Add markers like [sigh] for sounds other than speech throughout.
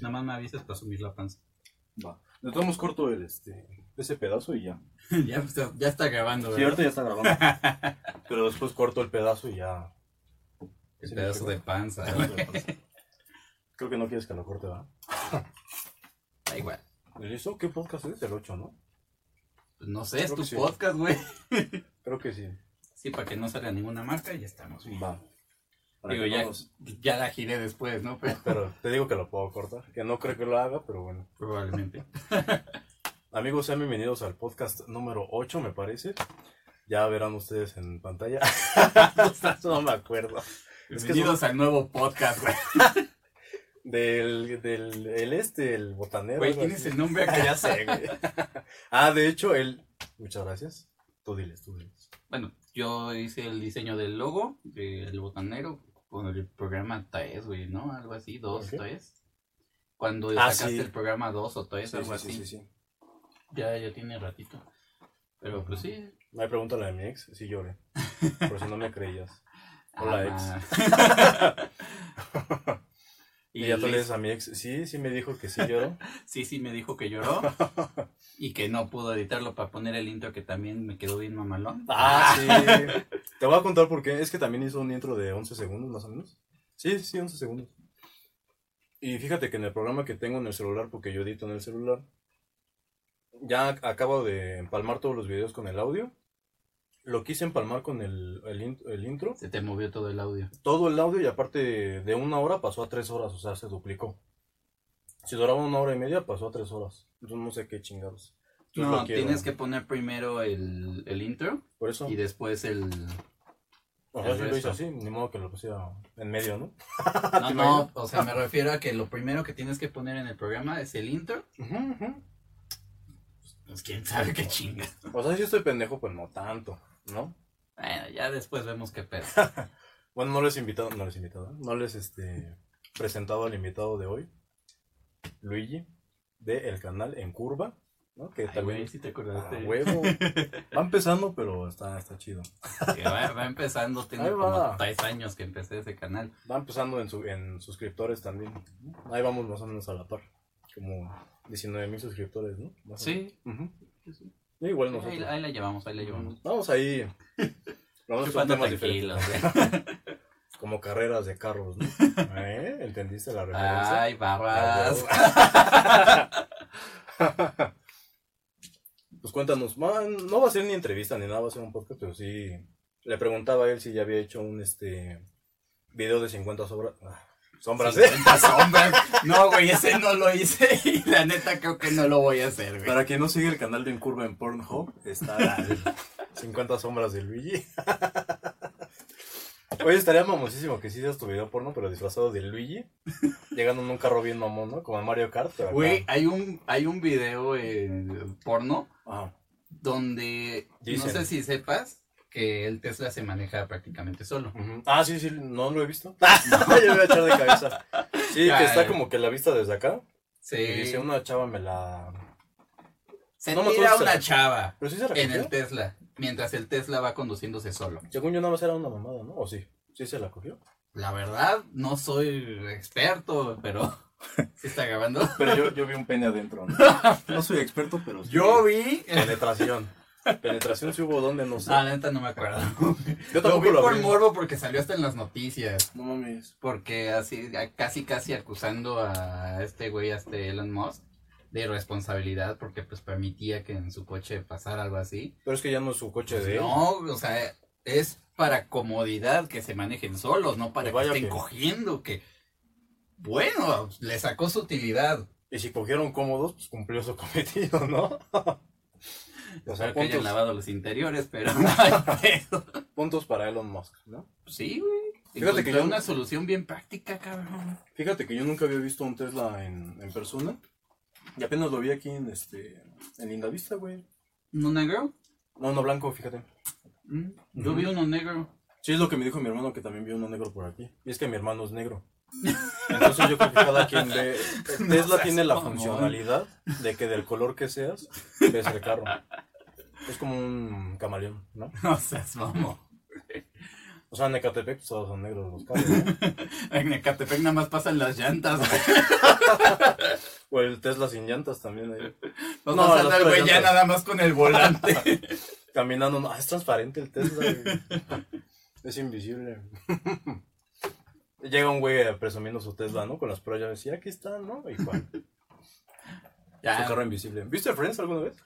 Nada más me avisas para subir la panza. Va. Le tomamos corto el, este, ese pedazo y ya. [laughs] ya, está, ya está grabando, Sí, ¿verdad? ahorita ya está grabando. [laughs] Pero después corto el pedazo y ya. El pedazo de panza. Pedazo de panza. Creo que no quieres que lo corte, ¿verdad? [laughs] Da igual. ¿Listo? ¿Qué podcast es? El 8, ¿no? Pues no sé, es Creo tu que sí. podcast, güey. Creo que sí. Sí, para que no salga ninguna marca y ya estamos. bien. Va. Digo, ya, [laughs] ya la giré después, ¿no? Pero Pero te digo que lo puedo cortar. Que no creo que lo haga, pero bueno. probablemente. [laughs] Amigos, sean bienvenidos al podcast número 8, me parece. Ya verán ustedes en pantalla. [laughs] no me acuerdo. Es que Bienvenidos al nuevo podcast, güey. Del, del el este, el botanero. Güey, tienes el nombre acá. ya sé, güey. ah, de hecho, él. Muchas gracias. Tú diles, tú diles. Bueno, yo hice el diseño del logo del botanero con el programa TAES, güey, ¿no? Algo así, dos Ok. TAES. Cuando Ah, sacaste sí. el programa 2 o TAES, Sí, algo sí, así. sí, sí, sí. Ya, ya tiene ratito. Pero pues sí. Me pregúntale a mi ex si lloré. Por si no me creías. [laughs] Hola, Ah, ma. [laughs] Y, ya tú le dices a mi ex, sí, sí me dijo que sí lloró. [laughs] Sí, sí, me dijo que lloró [laughs] y que no pudo editarlo para poner el intro que también me quedó bien mamalón. Ah, sí. [laughs] Te voy a contar por qué. Es que también hizo un intro de 11 segundos, más o menos. Sí, sí, 11 segundos. Y fíjate que en el programa que tengo en el celular, porque yo edito en el celular, ya acabo de empalmar todos los videos con el audio. Lo quise empalmar con el, el, el intro. Se te movió todo el audio. Todo el audio y aparte de una hora pasó a tres horas, o sea, se duplicó. Si duraba una hora y media, pasó a tres horas. Entonces no sé qué chingados. Entonces No, tienes que poner primero el, el intro Por eso. y después el... O sea, sí lo hice así, ni modo que lo pusiera en medio, ¿no? No, [laughs] ¿Te no, o sea, me refiero a que lo primero que tienes que poner en el programa es el intro. Ujú. Pues quién sabe qué chinga. O sea, sí estoy pendejo, pero no tanto, ¿no? Bueno, ya después vemos qué pedo. [laughs] Bueno, no les he invitado, no les he invitado, no les este presentado al invitado de hoy, Luigi, de el canal En Curva, ¿no? Que Ay, también güey, si te acordaste. huevo. Va empezando, pero está, está chido. Que va, va empezando, [laughs] tengo Ahí va. como tres años que empecé ese canal. Va empezando en, su, en suscriptores también. Ahí vamos más o menos a la par. Como 19 mil suscriptores, ¿no? Más Sí, menos. Igual ahí, nosotros. ahí la llevamos, ahí la llevamos. Vamos ahí. Vamos Chupando temas tranquilos. [laughs] Como carreras de carros, ¿no? ¿Eh? ¿Entendiste la referencia? Ay, barras. [laughs] Pues cuéntanos, man, no va a ser ni entrevista ni nada, va a ser un podcast, pero sí le preguntaba a él si ya había hecho un este video de 50 sobras, ah, sombras, ¿eh? 50 sombras. No, güey, ese no lo hice [laughs] y la neta creo que no lo voy a hacer, güey. Para quien no sigue el canal de Encurva en Pornhub, está el 50 [laughs] sombras de Luigi. [laughs] Oye, estaría mamosísimo que hicieras tu video porno, pero disfrazado de Luigi, llegando en un carro bien mamón, ¿no? Como en Mario Kart. Güey, hay un, hay un video eh, porno Ajá. donde Dicen. no sé si sepas que el Tesla se maneja prácticamente solo. Ah, sí, sí, no lo he visto. [laughs] Yo me voy a echar de cabeza. Sí, que está como que la vista desde acá. Sí. Y dice, una chava me la... Se no tira una se- chava Pero sí se en el Tesla, mientras el Tesla va conduciéndose solo. Según yo nada más era una mamada, ¿no? ¿O sí? ¿Sí se la cogió? La verdad, no soy experto, pero [laughs] ¿sí está grabando? Pero yo, yo vi un pene adentro, ¿no? [laughs] No soy experto, pero sí. Yo vi... Penetración. Penetración sí hubo donde, no sé. Ah, la neta no me acuerdo. yo Lo tampoco vi lo por abrí. morbo porque salió hasta en las noticias. No mames. Porque así, casi casi acusando a este güey, a este Elon Musk, de irresponsabilidad porque pues permitía que en su coche pasara algo así. Pero es que ya no es su coche de él. No, o sea, es para comodidad que se manejen solos, no para Y que estén que- cogiendo, que bueno, le sacó su utilidad. Y si cogieron cómodos, pues cumplió su [laughs] cometido, ¿no? O sea, que hayan lavado los interiores, pero no hay [laughs] puntos para Elon Musk, ¿no? Sí, güey. Fíjate que yo- una solución bien práctica, cabrón. Fíjate que yo nunca había visto un Tesla en, en persona. Y apenas lo vi aquí en este en Lindavista, güey. ¿No negro? No, no blanco, fíjate. Mm, Yo vi uno negro. Sí, es lo que me dijo mi hermano, que también vio uno negro por aquí. Y es que mi hermano es negro. Entonces yo creo que cada quien ve... [laughs] Tesla tiene la funcionalidad de que del color que seas, ves el carro. Es como un camaleón, ¿no? [laughs] No seas mamón. O sea, en Ecatepec pues, todos son negros los carros, ¿no? [laughs] En Ecatepec nada más pasan las llantas. O el Tesla sin llantas también ahí. No, No, las el güey ya nada más con el volante. Caminando, no, ah, es transparente el Tesla. güey. es invisible. Llega un güey presumiendo su Tesla, ¿no? Con las pruebas llaves. Y aquí está, ¿no? Y Juan, su ya, carro invisible. ¿Viste Friends alguna vez?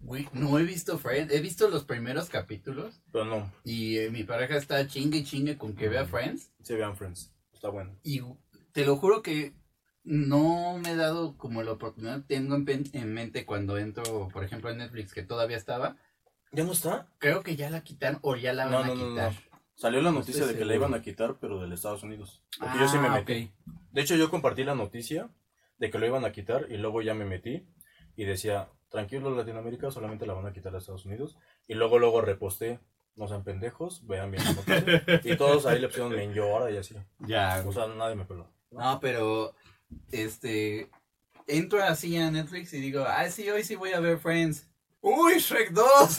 güey, no he visto Friends. He visto los primeros capítulos. Pero no. Y eh, mi pareja está chingue y chingue con que vea Friends. Sí, vean Friends. Está bueno. Y te lo juro que no me he dado como la oportunidad. Tengo en, mente cuando entro, por ejemplo, en Netflix, que todavía estaba. ¿Ya no está? Creo que ya la quitaron o ya la van No, a no, quitar. no. Salió la No noticia de que la iban a quitar, pero del Estados Unidos. Porque yo sí me Ah, metí. ok. De hecho, yo compartí la noticia de que lo iban a quitar y luego ya me metí y decía, tranquilo Latinoamérica, solamente la van a quitar a Estados Unidos. Y luego, luego reposté, no sean pendejos, vean bien la noticia. y todos ahí le pusieron me llora y así. Ya, O sea, nadie me peló. No, pero este entro así a Netflix y digo, ah, sí, hoy sí voy a ver Friends. ¡Uy, Shrek 2!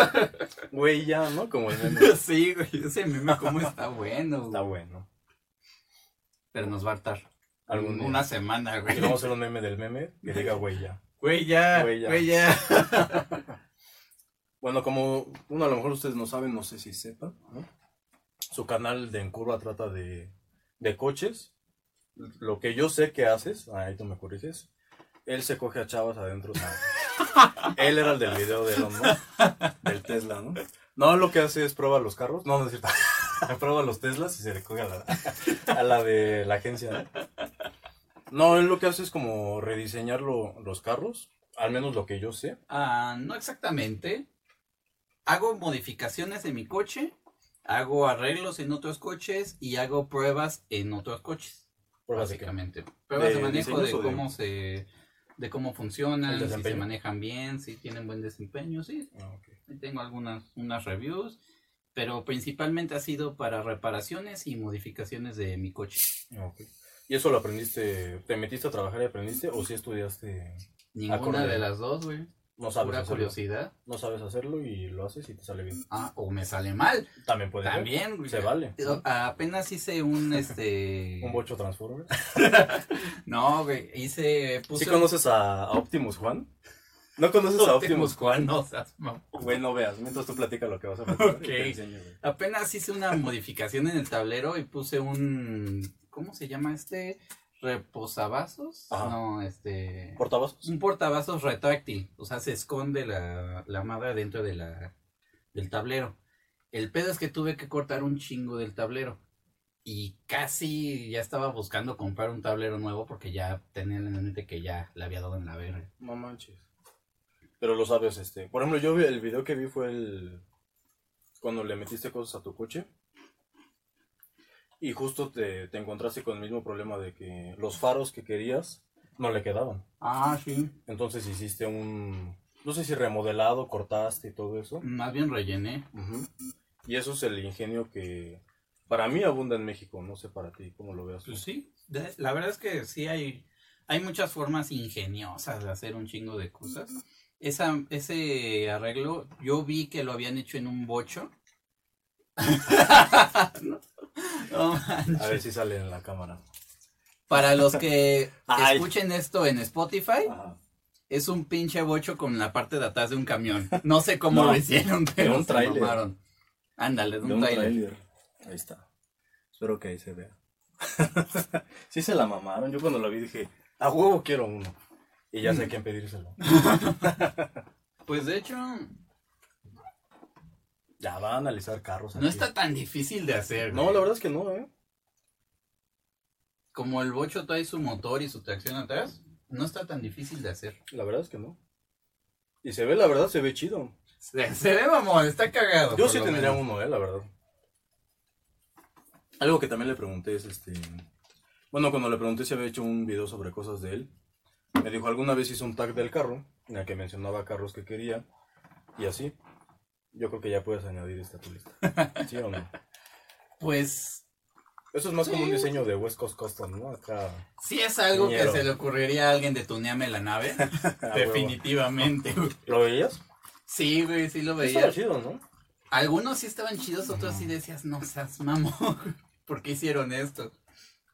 [laughs] Güey, ya, ¿no? Como el meme. [laughs] sí, güey, ese meme cómo está bueno. Está güey. bueno. Pero nos va a hartar. Algún día. Una semana, güey. Y vamos a hacer un meme del meme que diga güey ya. Güey, ya, Güey, ya. güey, ya. [laughs] Bueno, como uno a lo mejor ustedes no saben, no sé si sepan, ¿no? Su canal de En Curva trata de, de coches. Lo que yo sé que haces, ahí tú me corriges, él se coge a chavas adentro. sea, [laughs] él era el del video de Elon Musk, del Tesla, ¿no? No, lo que hace es prueba los carros. No, no es cierto. [laughs] prueba los Teslas y se le coge a la, a la de la agencia, ¿no? No, él lo que hace es como rediseñar lo- los carros, al menos lo que yo sé. Ah, no exactamente. Hago modificaciones en mi coche, hago arreglos en otros coches y hago pruebas en otros coches. Pruebas de básicamente. Pruebas de, ¿De manejo de diseños o de- cómo se de cómo funcionan, si se manejan bien, si tienen buen desempeño, sí. Ah, ok. Ahí Tengo algunas unas reviews, pero principalmente ha sido para reparaciones y modificaciones de mi coche. Ah. ¿Y eso lo aprendiste? ¿Te metiste a trabajar y aprendiste? ¿O si estudiaste? Ninguna Acorde. de las dos, güey. No sabes Pura hacerlo. curiosidad. No sabes hacerlo y lo haces y te sale bien. Ah, o me sale mal. También puede ser. También, güey. Se vale. Apenas hice un [laughs] este. Un bocho Transformers. [laughs] No, güey. Hice. Puse ¿Sí conoces a, a Optimus Juan? ¿No conoces a Optimus Juan, no seas mamón. Güey, no veas. Mientras tú platicas lo que vas a [laughs] platicar. Ok. enseño. Apenas hice una modificación en el tablero y puse un. ¿Cómo se llama este? ¿Reposavasos? Ajá. No, este. ¿Portavasos? Un portavasos retráctil. O sea, se esconde la, la madre dentro de la, del tablero. El pedo es que tuve que cortar un chingo del tablero. Y casi ya estaba buscando comprar un tablero nuevo porque ya tenía en mente que ya le había dado en la verga. No manches. Pero lo sabes, este. Por ejemplo, yo vi el video que vi fue el. Cuando le metiste cosas a tu coche. Y justo te, te encontraste con el mismo problema de que los faros que querías no le quedaban. Ah, sí. Entonces hiciste un. No sé si remodelado, cortaste y todo eso. Más bien rellené. Y eso es el ingenio que para mí abunda en México. No sé para ti cómo lo veas. tú. Pues sí, la verdad es que sí hay, hay muchas formas ingeniosas de hacer un chingo de cosas. Esa, ese arreglo, yo vi que lo habían hecho en un bocho. no, [laughs] [laughs] no. A ver si sale en la cámara. Para los que [laughs] Ay. escuchen esto en Spotify, Ajá. es un pinche bocho con la parte de atrás de un camión. No sé cómo No, lo hicieron, pero un se mamaron. Ándale, de De un, un tráiler. tráiler. Ahí está. Espero que ahí se vea. [laughs] sí se la mamaron. Yo cuando la vi dije, a huevo quiero uno. Y ya sé a quién pedírselo. Pues de hecho, Ya va a analizar carros. no aquí. está tan difícil de hacer. No, güey. la verdad es que no, ¿eh? como el bocho trae su motor y su tracción atrás, no está tan difícil de hacer. La verdad es que no. Y se ve, la verdad, se ve chido. Se, se ve, mamón, está cagado. Yo sí tendría menos. uno, eh, la verdad. Algo que también le pregunté es este. Bueno, cuando le pregunté si había hecho un video sobre cosas de él, me dijo alguna vez hizo un tag del carro, en el que mencionaba carros que quería, y así. Yo creo que ya puedes añadir esta tu lista. [laughs] ¿Sí o no? Pues Eso es más como un diseño de West Coast Custom, ¿no? Acá. sí es algo que se le ocurriría a alguien de tuneame la nave. [laughs] definitivamente. ¿Lo veías? Sí, güey, sí lo Estaba veía. chido, ¿no? Algunos sí estaban chidos, otros sí decías, no seas mamón, [laughs] ¿por qué hicieron esto?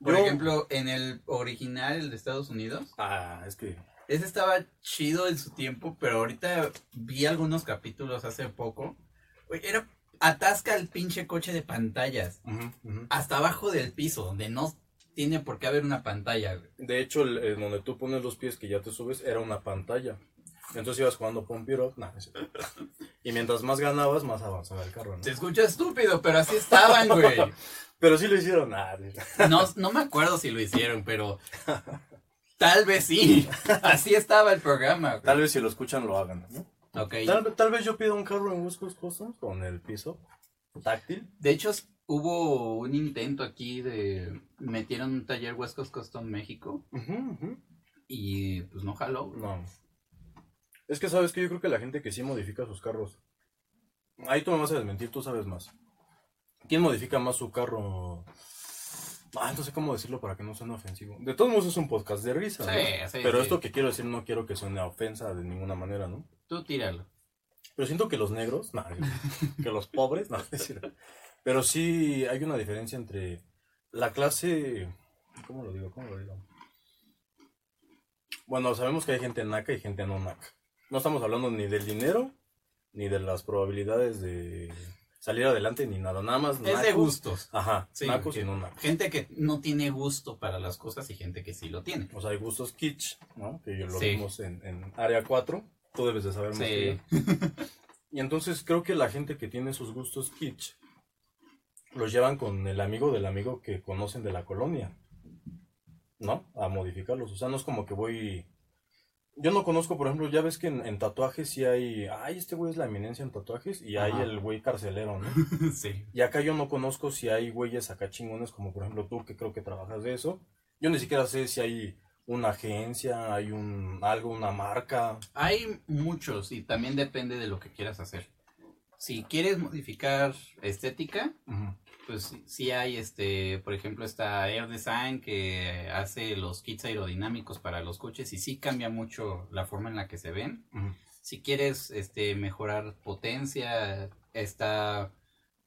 Por Yo- ejemplo, en el original, el de Estados Unidos, Ah, es que. Ese estaba chido en su tiempo, pero ahorita vi algunos capítulos hace poco. Era atasca el pinche coche de pantallas, hasta abajo del piso, donde no tiene por qué haber una pantalla. güey. De hecho, el, el donde tú pones los pies que ya te subes era una pantalla. Entonces ibas jugando Up, nah. Y mientras más ganabas, más avanzaba el carro, ¿no? Se escucha estúpido, pero así estaban, güey. [laughs] Pero sí lo hicieron. Ah, No, [laughs] no me acuerdo si lo hicieron, pero tal vez sí. [laughs] Así estaba el programa. güey. tal vez si lo escuchan lo hagan, ¿no? Ok. Tal, tal vez yo pida un carro en West Coast Customs con el piso táctil. De hecho, s- hubo un intento aquí de... Metieron un taller West Coast Custom México y pues no jaló. güey. No. Es que sabes que yo creo que la gente que sí modifica sus carros. Ahí tú me vas a desmentir, tú sabes más. ¿Quién modifica más su carro? Ah, no sé cómo decirlo para que no suene ofensivo. De todos modos es un podcast de risa, ¿no? Sí, sí, Pero sí. esto que quiero decir no quiero que suene a ofensa de ninguna manera, ¿no? Tú tíralo. Pero siento que los negros, no, [laughs] que los pobres, no, pero sí hay una diferencia entre la clase, ¿cómo lo digo? ¿Cómo lo digo? Bueno, sabemos que hay gente naca y gente no naca. No estamos hablando ni del dinero, ni de las probabilidades de salir adelante, ni nada, nada más Es de nacos. gustos. Ajá, Sí, nacos que- y no nacos. Gente que no tiene gusto para las cosas y gente que sí lo tiene. O sea, hay gustos kitsch, ¿no? Que lo Sí. vimos en, en área 4. Tú debes de saber más que Sí. yo. [laughs] Y entonces creo que la gente que tiene sus gustos kitsch los llevan con el amigo del amigo que conocen de la colonia, ¿no? A modificarlos. O sea, no es como que voy. Yo no conozco, por ejemplo, ya ves que en, en tatuajes sí hay. Ay, este güey es la eminencia en tatuajes y hay el güey carcelero, ¿no? [laughs] sí. Y acá yo no conozco si hay güeyes acá chingones, como por ejemplo tú, que creo que trabajas de eso. Yo ni siquiera sé si hay una agencia, hay un algo, una marca. Hay muchos y también depende de lo que quieras hacer. Si quieres modificar estética, pues sí- sí hay este, por ejemplo, esta Air Design que hace los kits aerodinámicos para los coches y sí cambia mucho la forma en la que se ven. Si quieres este mejorar potencia, está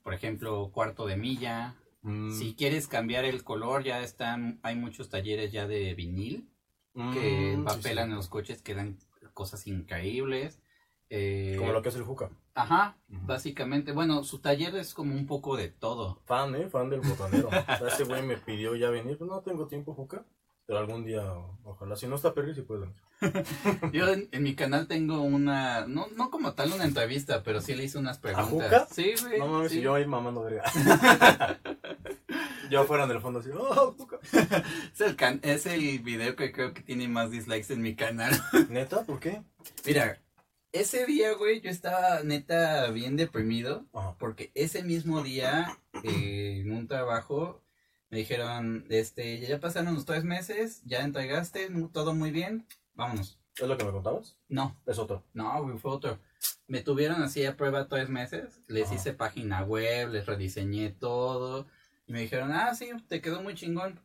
por ejemplo, cuarto de milla. Mm, Si quieres cambiar el color, ya están hay muchos talleres ya de vinil mm, que sí, empapelan sí. en los coches que dan cosas increíbles. Eh, Como lo que hace el Juca. Ajá, básicamente. Bueno, su taller es como un poco de todo. Fan, ¿eh? Fan del botanero. o sea, ese güey me pidió ya venir. Pues no tengo tiempo, Juca. Pero algún día, ojalá. Si no está Perry, sí puede venir. [laughs] Yo en, en mi canal tengo una, no, no como tal una entrevista, pero sí le hice unas preguntas. Juca? Sí, güey. No mames, sí. y yo ahí mamando verga. [laughs] yo afuera en el fondo así, oh, Juca. [laughs] Es, el can- es el video que creo que tiene más dislikes en mi canal. ¿Neta? ¿Por qué? Mira, ese día, güey, yo estaba neta bien deprimido. Ajá. Porque ese mismo día, eh, en un trabajo, me dijeron, este, ya pasaron los tres meses, ya entregaste, todo muy bien, vámonos. ¿Es lo que me contabas? No, Es otro. no, güey, fue otro. Me tuvieron así a prueba tres meses, les Ajá. hice página web, les rediseñé todo, y me dijeron, ah, sí, te quedó muy chingón,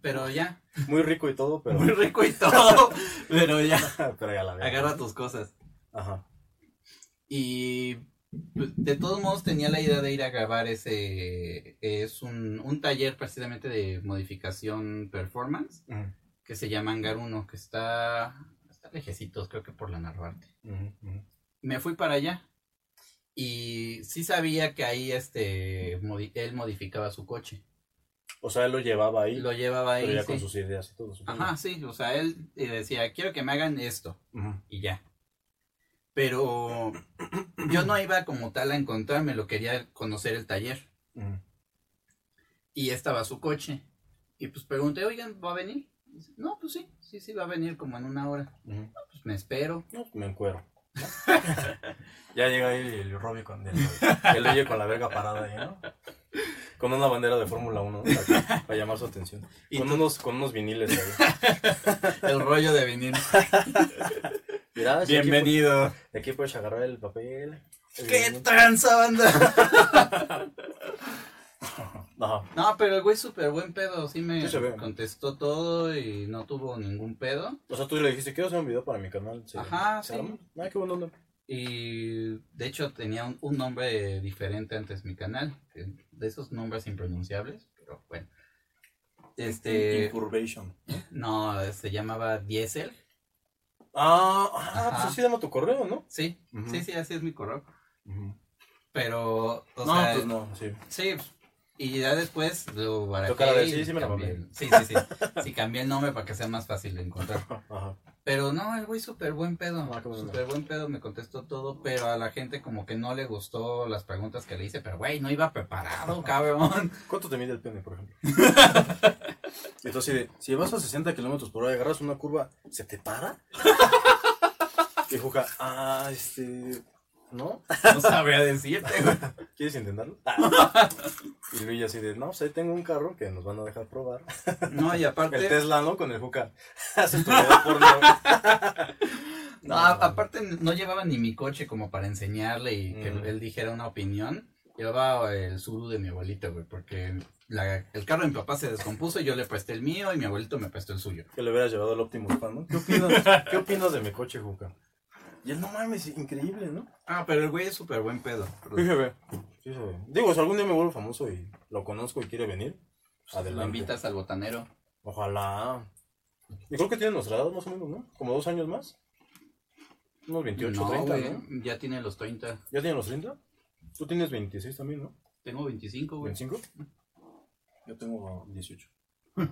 pero ya, Muy rico y todo, pero. [laughs] muy rico y todo, pero ya, [laughs] pero ya la veo. agarra tus cosas. Ajá. Y pues, de todos modos tenía la idea de ir a grabar ese, es un, un taller precisamente de modificación performance, que se llama Hangar 1, que está, está lejecitos, creo que por la Narvarte. Me fui para allá y sí sabía que ahí este, modi- él modificaba su coche. O sea, él lo llevaba ahí. Lo llevaba ahí. pero ya sí. con sus ideas y todo. Ajá, sí, o sea, él eh, decía, quiero que me hagan esto. Y ya. Pero yo no iba como tal a encontrarme, quería conocer el taller. Ujú. Y estaba su coche. Y pues pregunté, oigan, ¿va a venir? Dice, no, pues sí, sí, sí, va a venir como en una hora. Pues me espero. No, me encuero. [laughs] ya llega ahí el Robbie con el, el oye con la verga parada ahí, ¿no? Con una bandera de Fórmula 1, ¿no? Para, para llamar su atención. Y Con tú- unos, con unos viniles ahí. [laughs] El rollo de si [laughs] aquí Bienvenido. Aquí puedes agarrar el papel. el ¡Qué vinil. tranza, banda! [laughs] Ajá. No, pero el güey súper buen pedo. Sí me Sí contestó todo y no tuvo ningún pedo. O sea, tú le dijiste, quiero hacer un video para mi canal. Ajá, ¿Se sí. Ay, qué buena onda. Y de hecho tenía un, un nombre diferente antes mi canal, que- de esos nombres impronunciables, pero bueno. Este, Incurvation. no, se llamaba Diesel. Ah, ah, pues así llama tu correo, ¿no? Sí, sí, sí, así es mi correo. Pero, o no, sea, pues no, sí. sí, y ya después lo barajeé cara de, y sí, sí me la cambié Sí, sí, sí. Sí, cambié el nombre para que sea más fácil de encontrar. [laughs] Ajá. Pero no, el güey súper buen pedo. Ah. Súper buen pedo, me contestó todo, pero a la gente como que no le gustó las preguntas que le hice. Pero güey, no iba preparado, [laughs] cabrón. ¿Cuánto te mide el pene, por ejemplo? [laughs] Entonces, si vas a 60 kilómetros por hora y agarras una curva, ¿se te para? [laughs] Y Juca, ah, este, ¿no? No sabría decirte, güey. ¿Quieres intentarlo? [laughs] Y Luis así de, no, pues ahí tengo un carro que nos van a dejar probar. No, y El aparte, Tesla, ¿no? Con el Juca. [laughs] Hace tu porno. [laughs] no, aparte no llevaba ni mi coche como para enseñarle y que Mm. él dijera una opinión. Llevaba el suru de mi abuelito, güey, porque la- el carro de mi papá se descompuso y yo le presté el mío y mi abuelito me prestó el suyo. Que le hubieras llevado al Optimus ¿no? ¿Qué opinas, ¿Qué opinas de mi coche, Juca? Y él, no mames, increíble, ¿no? Ah, pero el güey es súper buen pedo. Fíjate, fíjate. Digo, si algún día me vuelvo famoso y lo conozco y quiere venir, Lo adelante. invitas al botanero. Ojalá. Y creo que tiene nuestra edad más o menos, ¿no? Como dos años más. Unos 28, no, 30, güey, ¿no? ya tiene los 30. ¿Ya tiene los 30? Tú tienes 26 también, ¿no? Tengo 25, güey. ¿25? Yo tengo 18. Ok.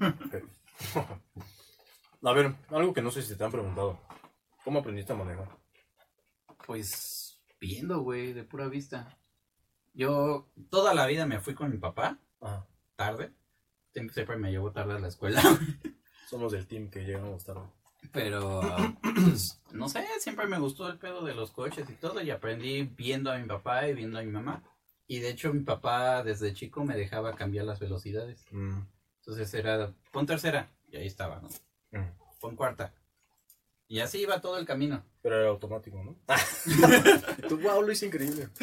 [laughs] A ver, algo que no sé si te han preguntado. ¿Cómo aprendiste a manejar? Pues viendo, güey, de pura vista. Yo toda la vida me fui con mi papá, Ajá. tarde. Siempre, siempre me llevo tarde a la escuela. [laughs] Somos del team que llegamos tarde. Pero, pues, no sé, siempre me gustó el pedo de los coches y todo. Y aprendí viendo a mi papá y viendo a mi mamá. Y de hecho, mi papá desde chico me dejaba cambiar las velocidades. Mm. Entonces era, pon tercera. Y ahí estaba, ¿no? Mm. Pon cuarta. Y así iba todo el camino. Pero era automático, ¿no? Wow, lo hice increíble. [laughs]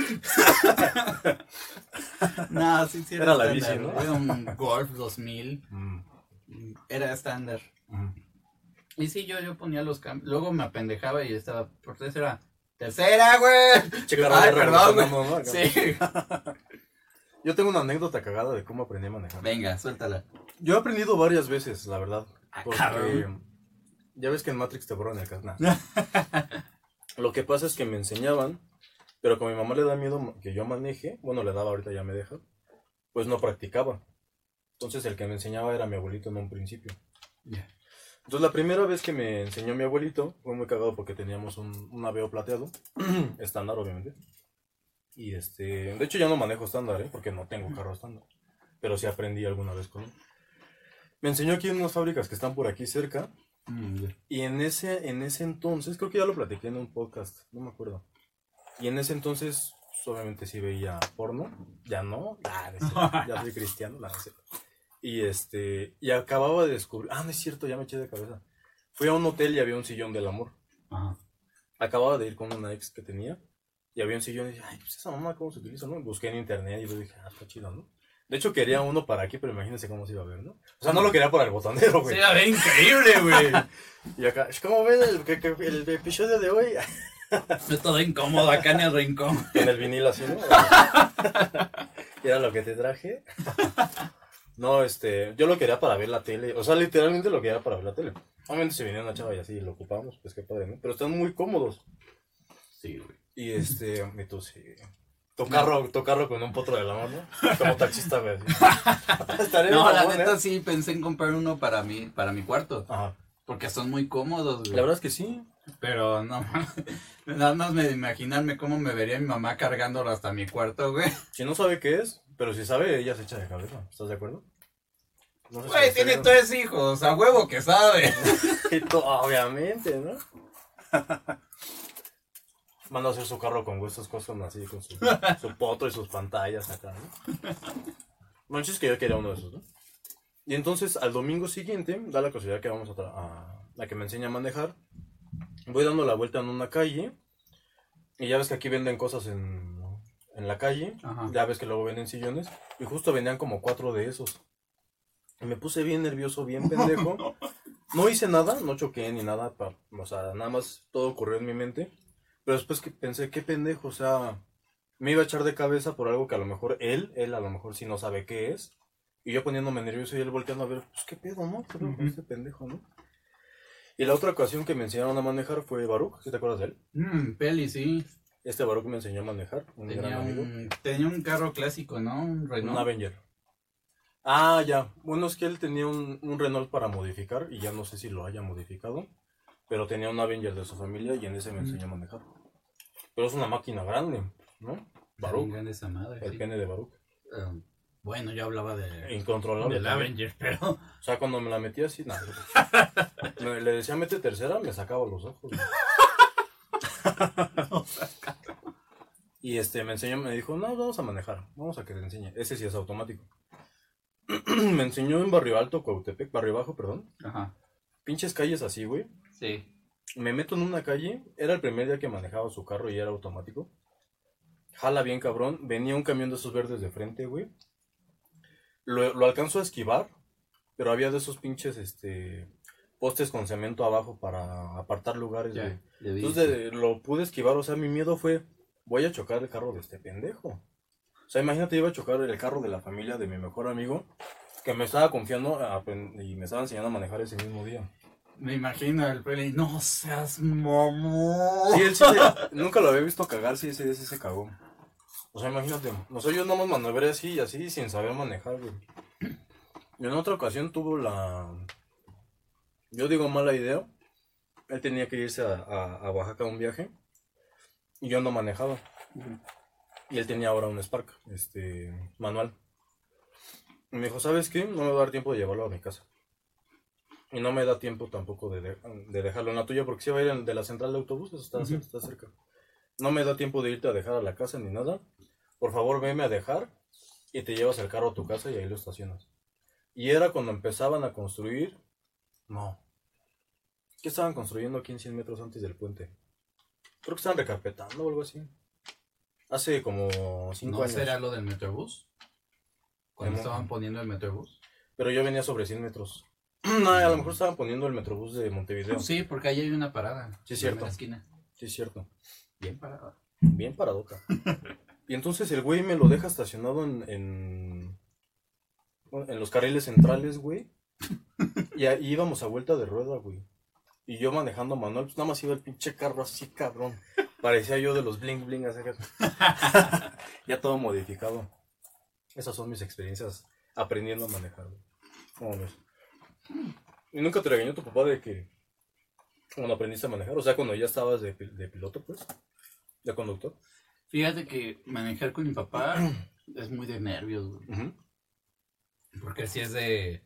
No, sí, sí Era la bici, ¿no? Era un Golf 2000. Mm. Era estándar. Mm. Y sí, yo, yo ponía los cambios. Luego me apendejaba y estaba por tercera. ¡Tercera, güey! [laughs] Che, Ay, perdón. Sí. [laughs] Yo tengo una anécdota cagada de cómo aprendí a manejar. Venga, suéltala. Yo he aprendido varias veces, la verdad. Ah, Porque cabrón. Ya ves que en Matrix te borran el casna. Lo que pasa es que me enseñaban, pero como mi mamá le da miedo que yo maneje, bueno, le daba ahorita ya me deja, pues no practicaba. Entonces el que me enseñaba era mi abuelito en un principio. Ya. Entonces la primera vez que me enseñó mi abuelito fue muy cagado porque teníamos un, un aveo plateado, [clears throat] estándar obviamente. Y este, de hecho ya no manejo estándar, ¿eh? porque no tengo carro estándar, pero sí aprendí alguna vez con él. Me enseñó aquí en unas fábricas que están por aquí cerca Mm, y en ese, en ese entonces, creo que ya lo platiqué en un podcast, no me acuerdo. Y en ese entonces, pues, obviamente sí veía porno, ya no, ya [laughs] soy cristiano, no cierto. Y este, y acababa de descubrir, ah, no es cierto, ya me eché de cabeza. Fui a un hotel y había un sillón del amor. Ajá. Acababa de ir con una ex que tenía y había un sillón y dije, ay, pues esa mamá, ¿cómo se utiliza, no? Busqué en internet y yo dije, ah, está chido, ¿no? De hecho, quería uno para aquí, pero imagínense cómo se iba a ver, ¿no? O sea, no lo quería para el botonero, güey. Sí, a ver, increíble, güey. [laughs] Y acá, ¿cómo ven el, el episodio de hoy? [laughs] Estoy todo incómodo acá en el rincón. [laughs] En el vinil así, ¿no? Era lo que te traje. No, este, yo lo quería para ver la tele. O sea, literalmente lo quería para ver la tele. Obviamente si venía una chava y así lo ocupamos, pues qué padre, ¿no? Pero están muy cómodos. Sí, güey. Y este, y tú sí. Tu carro con un potro de la mano. [laughs] Como taxista, güey. [laughs] No, la neta ¿eh? sí pensé en comprar uno para mi, para mi cuarto. Ajá. Porque son muy cómodos, güey. La verdad es que sí. Pero no, nada más me imaginarme cómo me vería mi mamá cargándolo hasta mi cuarto, güey. Si no sabe qué es, pero si sabe, ella se echa de cabeza. ¿Estás de acuerdo? No sé Güey, tiene tres hijos, a huevo que sabe. [laughs] Obviamente, ¿no? Manda a hacer su carro con huesos cosas así, con su, [laughs] su potro y sus pantallas acá, ¿no? Bueno, es que yo quería uno de esos, ¿no? Y entonces, al domingo siguiente, da la casualidad que vamos a, a la que me enseña a manejar. Voy dando la vuelta en una calle. Y ya ves que aquí venden cosas en, en la calle. Ajá. Ya ves que luego venden sillones. Y justo vendían como cuatro de esos. Y me puse bien nervioso, bien [laughs] pendejo. No hice nada, no choqué ni nada. pa- o sea, nada más todo ocurrió en mi mente. Pero después que pensé, qué pendejo, o sea, me iba a echar de cabeza por algo que a lo mejor él, él a lo mejor sí no sabe qué es. Y yo poniéndome nervioso y él volteando a ver, pues qué pedo, ¿no? ¿Qué pedo con este pendejo, no? Y la otra ocasión que me enseñaron a manejar fue Baruch, ¿sí te acuerdas de él? Mm, peli, sí. Este Baruch me enseñó a manejar, un Tenía gran amigo. un, tenía un carro clásico, ¿no? Un Un Renault. Avenger. Ah, ya. Bueno, es que él tenía un, un Renault para modificar y ya no sé si lo haya modificado. Pero tenía un Avenger de su familia y en ese me enseñó a manejar. Pero es una máquina grande, ¿no? Baruch. grande esa madre, El sí. pene de Baruch. Ah, bueno, yo hablaba de... Incontrolable. Del. Avenger, pero... O sea, cuando me la metía así, nada. [laughs] Me- le decía mete tercera, me sacaba los ojos. [laughs] y este me enseñó, me dijo, no, vamos a manejar, vamos a que te enseñe. Ese sí es automático. [clears throat] me enseñó en Barrio Alto, Cuautepec, Barrio Bajo, perdón. Ajá, Pinches calles así, güey. Sí. Me meto en una calle, era el primer día que manejaba su carro y era automático. Jala bien cabrón, venía un camión de esos verdes de frente, güey. Lo, lo alcanzó a esquivar, pero había de esos pinches, este, postes con cemento abajo para apartar lugares, güey. Ya, le di. Entonces de- lo pude esquivar, o sea, mi miedo fue, voy a chocar el carro de este pendejo. O sea, imagínate, iba a chocar el carro de la familia de mi mejor amigo, que me estaba confiando a aprend- y me estaba enseñando a manejar ese mismo día. Me imagino el peli, no seas momo. Sí, él sí nunca lo había visto cagar, sí, ese día sí se cagó. O sea, imagínate, no sé, yo nomás maniobré así y así sin saber manejar. Y en otra ocasión tuvo la, yo digo mala idea, él tenía que irse a, a- a Oaxaca a un viaje y yo no manejaba. Y él tenía ahora un Spark, este, manual. Y me dijo, ¿sabes qué? No me va a dar tiempo de llevarlo a mi casa. Y no me da tiempo tampoco de, de- de dejarlo en la tuya porque si va a ir en- de la central de autobuses, está, está cerca. No me da tiempo de irte a dejar a la casa ni nada. Por favor, veme a dejar y te llevas el carro a tu casa y ahí lo estacionas. Y era cuando empezaban a construir. No. ¿Qué estaban construyendo aquí en 100 metros antes del puente? Creo que estaban recarpetando o algo así. Hace como 5 ¿No años. será lo del Metrobús? Cuando estaban poniendo el Metrobús. Pero yo venía sobre 100 metros. No, a lo mejor estaban poniendo el metrobús de Montevideo. Sí, porque ahí hay una parada. Sí, en cierto. la esquina. Sí, es cierto. Bien parada. Bien paradota. y entonces el güey me lo deja estacionado en, en, en los carriles centrales, güey. Y ahí íbamos a vuelta de rueda, güey. Y yo manejando manual, pues nada más iba el pinche carro así, cabrón. Parecía yo de los bling bling, así que- [laughs] ya todo modificado. Esas son mis experiencias aprendiendo a manejar, güey. ¿Cómo ves? ¿Y nunca te regañó tu papá de que cuando aprendiste a manejar? O sea, cuando ya estabas de, pi- de piloto, pues, de conductor. Fíjate que manejar con mi papá [clears throat] es muy de nervios, güey. Porque si es de...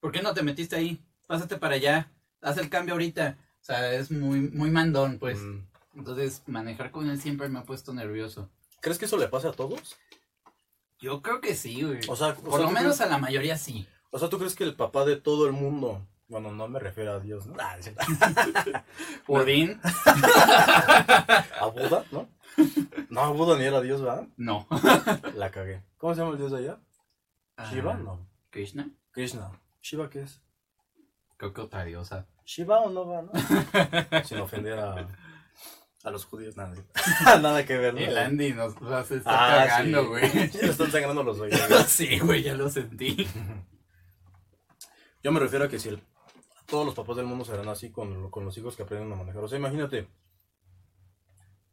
¿Por qué no te metiste ahí? Pásate para allá. Haz el cambio ahorita. O sea, es muy, muy mandón, pues. Mm. Entonces, manejar con él siempre me ha puesto nervioso. ¿Crees que eso le pasa a todos? Yo creo que sí, güey. O sea, o Por sea, lo ¿tú menos crees- a la mayoría sí. O sea, ¿tú crees que el papá de todo el mundo, bueno, no me refiero a Dios, ¿no? [laughs] Odín, [laughs] a Buda, ¿no? No, Buda ni era Dios, ¿verdad? no. [laughs] La cagué. ¿Cómo se llama el Dios de allá? ¿Shiva? Ah, No. Krishna, Krishna. ¿Shiva qué es? creo que otra diosa. ¿Shiva o no va, no? Sin ofender a, a los judíos, nada. nada que ver, ¿no? El Andy nos, nos está Ah, cagando, sí. güey. Ya le están sangrando los oídos. sí, güey, ya lo sentí. Yo me refiero a que si el- todos los papás del mundo serán así con, con los hijos que aprenden a manejar. O sea, imagínate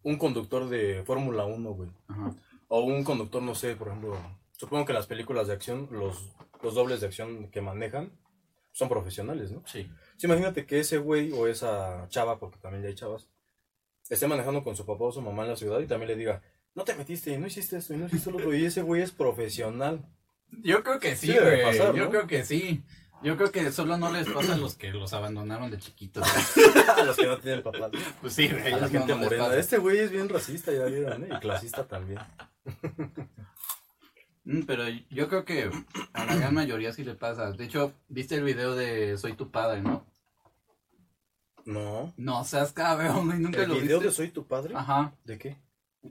un conductor de Fórmula 1, güey. Ajá. O un conductor, no sé, por ejemplo, supongo que las películas de acción, los, los dobles de acción que manejan son profesionales, ¿no? Sí. Sí, imagínate que ese güey o esa chava, porque también ya hay chavas, esté manejando con su papá o su mamá en la ciudad y también le diga, no te metiste, no hiciste esto y no hiciste lo otro. Y ese güey es profesional. Yo creo que sí, güey. pasar, Yo ¿no? creo que sí. Yo creo que solo no les pasa a los que los abandonaron de chiquitos. [laughs] a los que no tienen papás. Pues sí. A la gente no morena. Este güey es bien racista, ya vieron, ¿eh? Y clasista también. [laughs] Mm, Pero yo creo que a la gran mayoría sí le pasa. De hecho, viste el video de Soy tu padre, ¿no? No. No seas cabrón, güey. Nunca ¿El lo video viste. de Soy tu padre? Ajá. ¿De qué?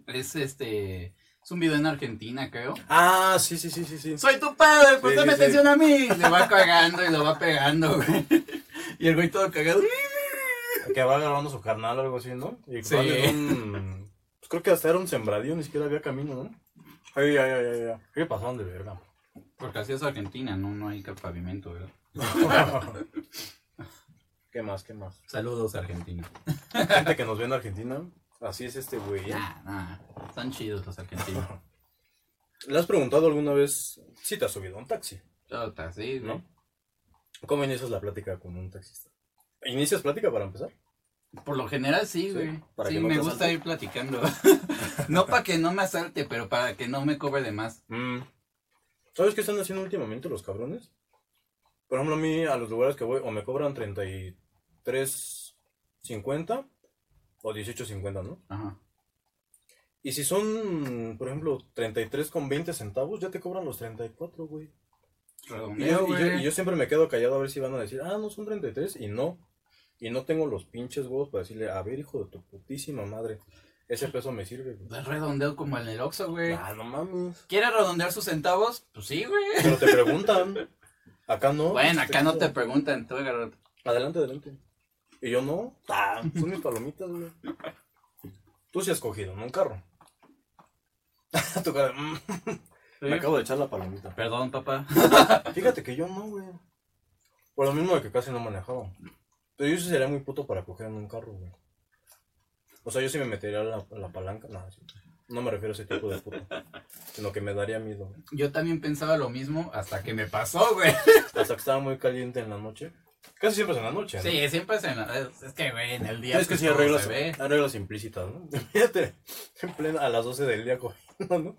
Es este. Es un video en Argentina, creo. Ah, sí, sí, sí, sí, sí. Soy tu padre, pues Sí, dame sí, sí. atención a mí. Le va cagando y lo va pegando, güey. Y el güey todo cagado. Que va agarrando su carnal o algo así, ¿no? Y Sí. un- Pues creo que hasta era un sembradío, ni siquiera había camino, ¿no? Ay, ay, ay, ay, ay. ¿Qué pasaron de verga? Porque así es Argentina, no, no hay pavimento, ¿verdad? [laughs] ¿Qué más, qué más? Saludos, Argentina. Gente que nos ve en Argentina, así es este güey. ¿eh? Nah, nah, están chidos los argentinos. [laughs] ¿Le has preguntado alguna vez si te has subido a un taxi? Sí, ¿No? ¿Cómo inicias la plática con un taxista? ¿Inicias plática para empezar? Por lo general sí, Sí, güey. para Sí, que no me gusta ir platicando. [laughs] no para que no me asalte, pero para que no me cobre de más. Mm. ¿Sabes qué están haciendo últimamente los cabrones? Por ejemplo, a mí a los lugares que voy o me cobran 33.50 o 18.50, ¿no? Ajá. Y si son, por ejemplo, 33 con 20 centavos, ya te cobran los 34, güey. Y yo, y yo- y yo siempre me quedo callado a ver si van a decir, ah, no son 33, y no. Y no tengo los pinches huevos para decirle, a ver, hijo de tu putísima madre, ese peso me sirve, güey. Es redondeo como en el Oxxo, güey. Ah, no mames. ¿Quieres redondear sus centavos? Pues sí, güey. Pero te preguntan. Acá no. Bueno, acá no te quedo. preguntan, tú agarra- Adelante, adelante. Y yo no. Ah, son mis palomitas, güey. Tú sí has cogido, ¿no? Un carro. [laughs] tu cara, mm, Me acabo de echar la palomita. Perdón, papá. [laughs] Fíjate que yo no, güey. Por lo mismo de que casi no manejaba. Pero yo sí sería muy puto para coger en un carro, güey. O sea, yo sí me metería la, la palanca. No, sí. no me refiero a ese tipo de puto. Sino que me daría miedo. güey. Yo también pensaba lo mismo hasta que me pasó, güey. Hasta que estaba muy caliente en la noche. Casi siempre es en la noche, ¿no? Sí, siempre es en la... Es, es que, güey, en el día... Es que pues, sí, hay reglas implícitas, ¿no? [laughs] Fíjate, en plena, a las 12 del día cogiendo, ¿no?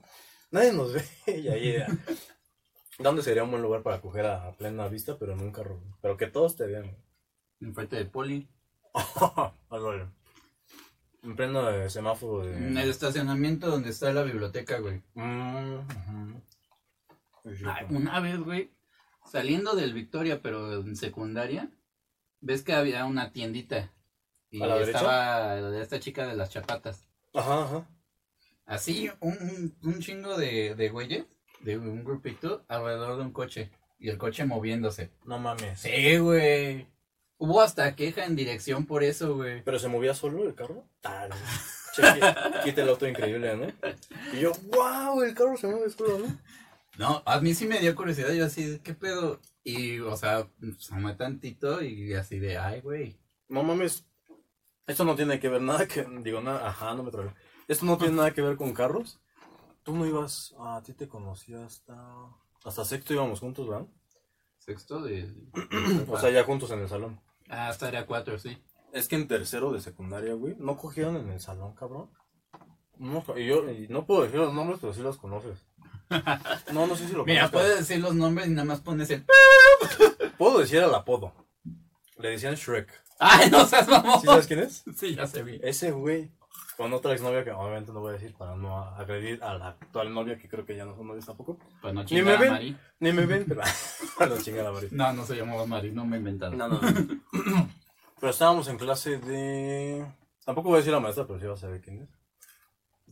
Nadie nos ve [laughs] y ahí... eh, ¿Dónde sería un buen lugar para coger a, a plena vista, pero en un carro? Pero que todos te vean. Enfrente del poli. [laughs] En pleno eh, semáforo de... En el estacionamiento donde está la biblioteca, güey. Mm. Ay, una vez, güey, saliendo del Victoria, pero en secundaria, ves que había una tiendita. Y ¿A la derecha? estaba esta chica de las chapatas. Ajá, ajá. Así, un, un, chingo de, de güeyes, de un grupito, alrededor de un coche. Y el coche moviéndose. No mames. Sí, güey. Hubo hasta queja en dirección por eso, güey. ¿Pero se movía solo el carro? Tal. Quita el auto increíble, ¿no? Y yo, wow, el carro se mueve solo, ¿no? No, a mí sí me dio curiosidad. Yo así, ¿qué pedo? Y, o sea, se me tantito y así de, ay, güey. No mames. Esto no tiene que ver nada que. Digo, nada. Ajá, no me traigo. Esto no tiene nada que ver con carros. Tú no ibas. A ti te conocí hasta. Hasta sexto íbamos juntos, ¿verdad? Sexto de. [clears throat] O sea, ya juntos en el salón. Ah, hasta área 4, sí. Es que en tercero de secundaria, güey, no cogieron en el salón, cabrón. No, y yo y no puedo decir los nombres, pero sí los conoces. [laughs] No, no sé si lo Mira, conozcas. puedes decir los nombres y nada más pones el. Puedo decir el apodo. Le decían Shrek. ¡Ay, no seas mamón! ¿Sí sabes quién es? Sí, ya se vi. Ese güey. Con otra exnovia que obviamente no voy a decir para no agredir a la actual novia, que creo que ya no son novios tampoco. Pues no Ni chingar me a ven. Mari. Ni me ven, pero. no chinga la Mari. No, no se llamaba Mari, no me he inventado. No, no, no. Pero estábamos en clase de. Tampoco voy a decir la maestra, pero sí vas a saber quién es.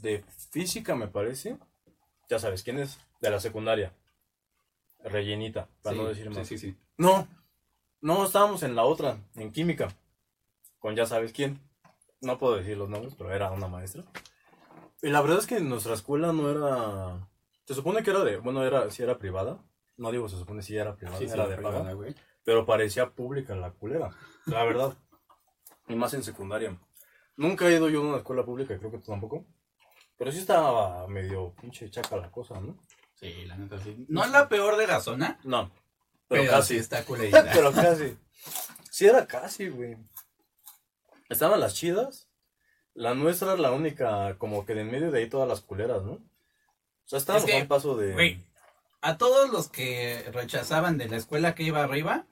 De física, me parece. Ya sabes quién es. De la secundaria. Rellenita, para Sí, no decir sí, más. sí, sí. No, no, estábamos en la otra, en química. Con ya sabes quién. No puedo decir los nombres, pero era una maestra. Y la verdad es que nuestra escuela no era. Se supone que era de. Bueno, era, sí era privada. No digo, se supone si era privada, Sí, era sí, de privada, paga. güey. Pero parecía pública la culera. La verdad. y más en secundaria. Nunca he ido yo a una escuela pública, creo que tú tampoco. Pero sí estaba medio pinche chaca la cosa, ¿no? Sí, la neta sí. No es la peor de la zona, No. pero, Pero, casi. sí está culerita. [laughs] pero casi. Sí era casi, güey. Estaban las chidas. La nuestra era la única, como que de en medio de ahí todas las culeras, ¿no? O sea, estábamos Es que, a un paso de... Güey, a todos los que rechazaban de la escuela que iba arriba,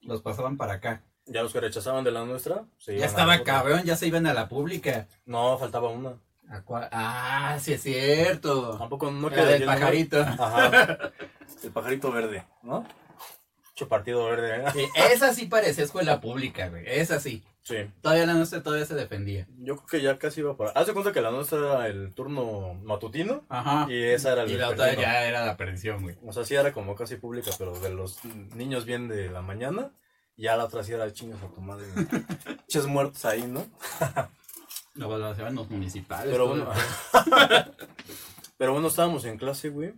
los pasaban para acá. Ya los que rechazaban de la nuestra, se Ya iban a estaba cabrón, ya se iban a la pública. No, faltaba una. ¿A cua- Ah, sí es cierto. Tampoco, no queda del pajarito. Ajá. El pajarito verde, ¿no? Mucho partido verde, ¿eh? Sí, esa sí parecía escuela pública, güey. Esa sí. Sí. Todavía la nuestra todavía se defendía. Yo creo que ya casi iba para. Haz de cuenta que la nuestra era el turno matutino Ajá. y esa era el Y la otra ya era la perdición, güey. O sea, sí era como casi pública, pero de los niños bien de la mañana. Y ya la otra sí era chingas a tu madre. [laughs] Ches muertos ahí, ¿no? [laughs] Lo balanceaban los municipales. Pero bueno. [laughs] Pero bueno, estábamos en clase, güey.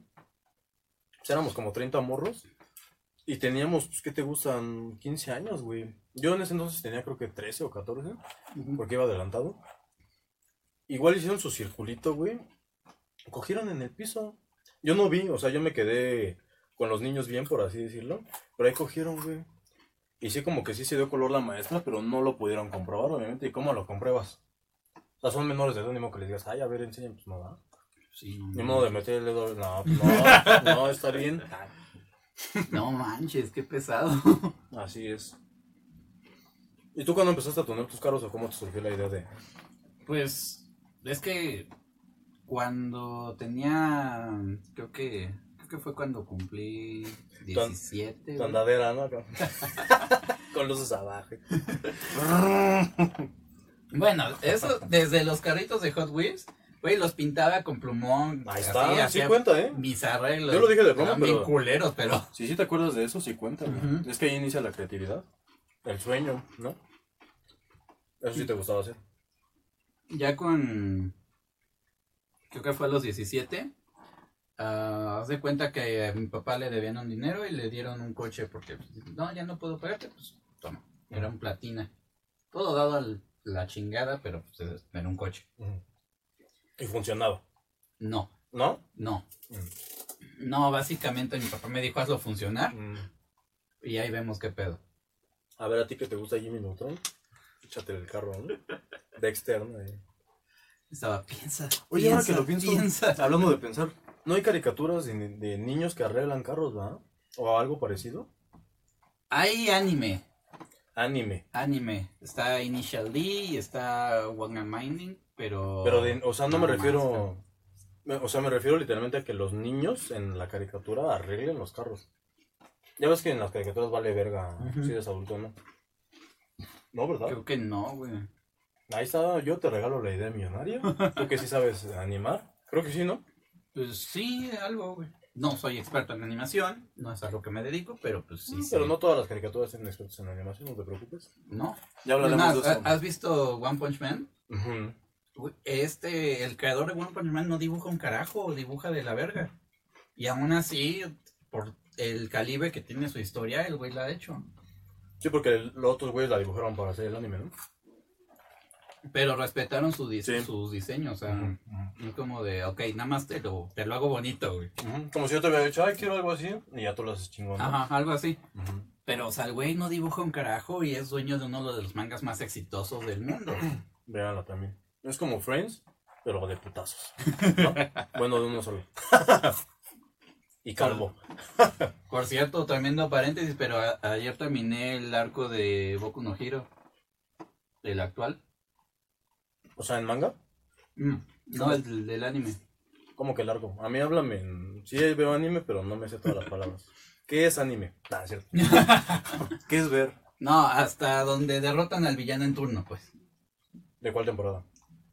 Pues éramos como 30 morros. Y teníamos, pues, ¿qué te gustan? 15 años, güey. Yo en ese entonces tenía creo que 13 o 14, Ujú. porque iba adelantado. Igual hicieron su circulito, güey. Cogieron en el piso. Yo no vi, o sea, yo me quedé con los niños bien, por así decirlo. Pero ahí cogieron, güey. Y sí, como que sí se dio color la maestra, pero no lo pudieron comprobar, obviamente. ¿Y cómo lo compruebas? O sea, son menores de edad, ni modo que les digas, ay, a ver, enseñen, pues no va. Sí, Ni modo de meter el dedo. No, pues no, no, está bien. [laughs] No manches, qué pesado. Así es. ¿Y tú cuando empezaste a tener tus carros o cómo te surgió la idea de.? Pues es que cuando tenía, creo que, creo que fue cuando cumplí 17. Tu andadera, ¿no? [laughs] Con luces abajo. [laughs] Bueno, eso desde los carritos de Hot Wheels, güey, los pintaba con plumón. Ahí así, está, sí hacía cuenta, ¿eh? Mis arreglos. Yo lo dije de broma, Eran bien pero- culeros, pero Si sí te acuerdas de eso, sí cuenta. güey. Es que ahí inicia la creatividad. El sueño, ¿no? Eso sí te gustaba hacer. ya con, creo que fue a los 17, ah, haz de cuenta que a mi papá le debían un dinero y le dieron un coche porque, pues, no, ya no puedo pagarte, pues toma, era un platina. Todo dado a la chingada, pero pues, era un coche. Y funcionaba. No, ¿No? no. Mm. No, básicamente mi papá me dijo hazlo funcionar Mm. y ahí vemos qué pedo. A ver, a ti que te gusta Jimmy Neutron, échate el carro, ¿no? Dexter, ¿no? Ahí. Estaba, piensa. Oye, ahora piensa, que lo pienso, piensa. hablando de pensar, ¿no hay caricaturas de, de niños que arreglan carros, va? ¿O algo parecido? Hay anime, Anime. anime. Está Initial D y está One Minding, pero... Pero, de, o sea, no me más, refiero... O sea, me refiero literalmente a que los niños en la caricatura arreglen los carros. Ya ves que en las caricaturas vale verga si eres adulto o no. No, ¿verdad? Creo que no, güey. Ahí está, yo te regalo la idea millonaria. Tú que sí sabes animar. Creo que sí, ¿no? Pues sí, algo, güey. No soy experto en animación, no es a lo que me dedico, pero pues sí. Mm, sé. Pero no todas las caricaturas tienen expertos en animación, no te preocupes. No. Ya hablaremos más, de eso. ¿ha- ¿Has visto One Punch Man? Este, el creador de One Punch Man no dibuja un carajo, dibuja de la verga. Y aún así, por el calibre que tiene su historia, el güey la ha hecho. Sí, porque los otros güeyes la dibujaron para hacer el anime, ¿no? Pero respetaron su dise- Sí. sus diseños, o sea, Ujú, no como de, ok, nada más te lo, te lo hago bonito, güey. Como si yo te hubiera dicho, ay, quiero algo así, y ya tú lo haces chingón. ¿no? Ajá, algo así. Pero, o sea, el güey no dibuja un carajo y es dueño de uno de los mangas más exitosos del mundo. [clears throat] Véanla también. Es como Friends, pero de putazos. ¿no? [laughs] bueno, de uno solo. [laughs] y calvo. [laughs] Por cierto, tremendo paréntesis, pero ayer terminé el arco de Boku no Hero. El actual. O sea, en manga, Mm, no, el del, del anime. como que largo. A mí háblame. en- Sí veo anime, pero no me sé todas las palabras. [laughs] ¿Qué es anime? Ah, es cierto. [laughs] ¿Qué es ver? No, hasta donde derrotan al villano en turno, pues. ¿De cuál temporada?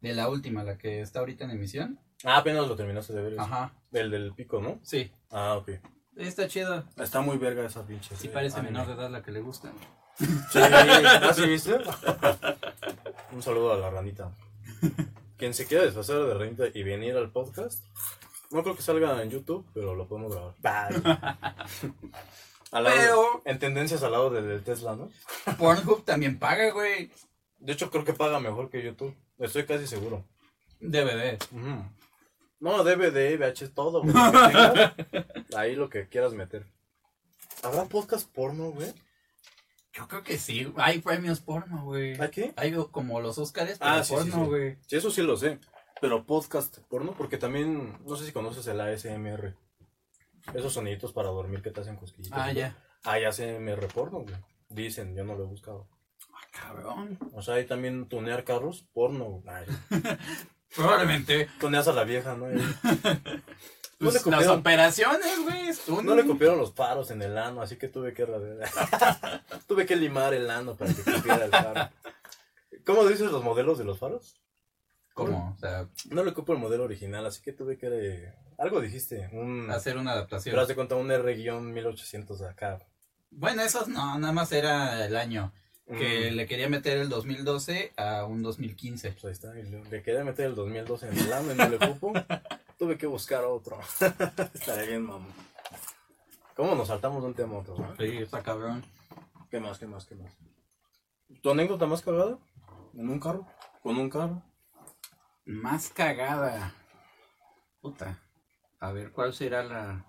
De la última, la que está ahorita en emisión. Ah, apenas lo terminaste de ver. ese. Ajá, El del pico, ¿no? sí. Ah, ok. Está chido. Está muy verga esa pinche. Sí parece anime. menor de edad la que le gusta. Sí, ¿ah, sí viste? [laughs] Un saludo a la ranita. [laughs] Quien se quiera deshacer de ranita y venir al podcast, no creo que salga en YouTube, pero lo podemos grabar. [laughs] Al lado- Pero- En tendencias al lado del, del Tesla, ¿no? [laughs] Pornhub también paga, güey. De hecho, creo que paga mejor que YouTube. Estoy casi seguro. DVD. No, DVD, VH, todo, güey. lo que tengas, ahí lo que quieras meter. ¿Habrá podcast porno, güey? Yo creo que sí. Hay premios porno, güey. ¿Aquí? Hay como los Oscars, pero Ah, sí, porno, sí. güey. Sí, eso sí lo sé. Pero podcast porno, porque también, no sé si conoces el ASMR. Esos soniditos para dormir que te hacen cosquillitas. Ah, ¿no? ya. Hay ASMR porno, güey. Dicen, yo no lo he buscado. Ah, cabrón. O sea, hay también tunear carros porno. [laughs] Probablemente. tuneas a la vieja, ¿no? [laughs] Y- No Pues, las operaciones, güey. No le copiaron los paros en el ano, así que tuve que [laughs] tuve que limar el ano para que copiara el faro. ¿Cómo dices los modelos de los faros? ¿Cómo? O sea, No le copo el modelo original, así que tuve que eh, algo dijiste, un hacer una adaptación. pero haz de cuenta un R-1800 acá. Bueno, esos no, nada más era el año. que Mm. le quería meter el 2012 a un 2015. Pues ahí está, y le, quería meter el 2012 en el AME, no le cupo. [laughs] Tuve que buscar otro. [laughs] Estaré bien, mamá. ¿Cómo nos saltamos de un tema a otro? no? Sí, está cabrón. ¿Qué más, qué más, qué más? ¿Tu anécdota más cagada? ¿En un carro? ¿Con un carro? Más cagada. Puta. A ver, ¿cuál será la,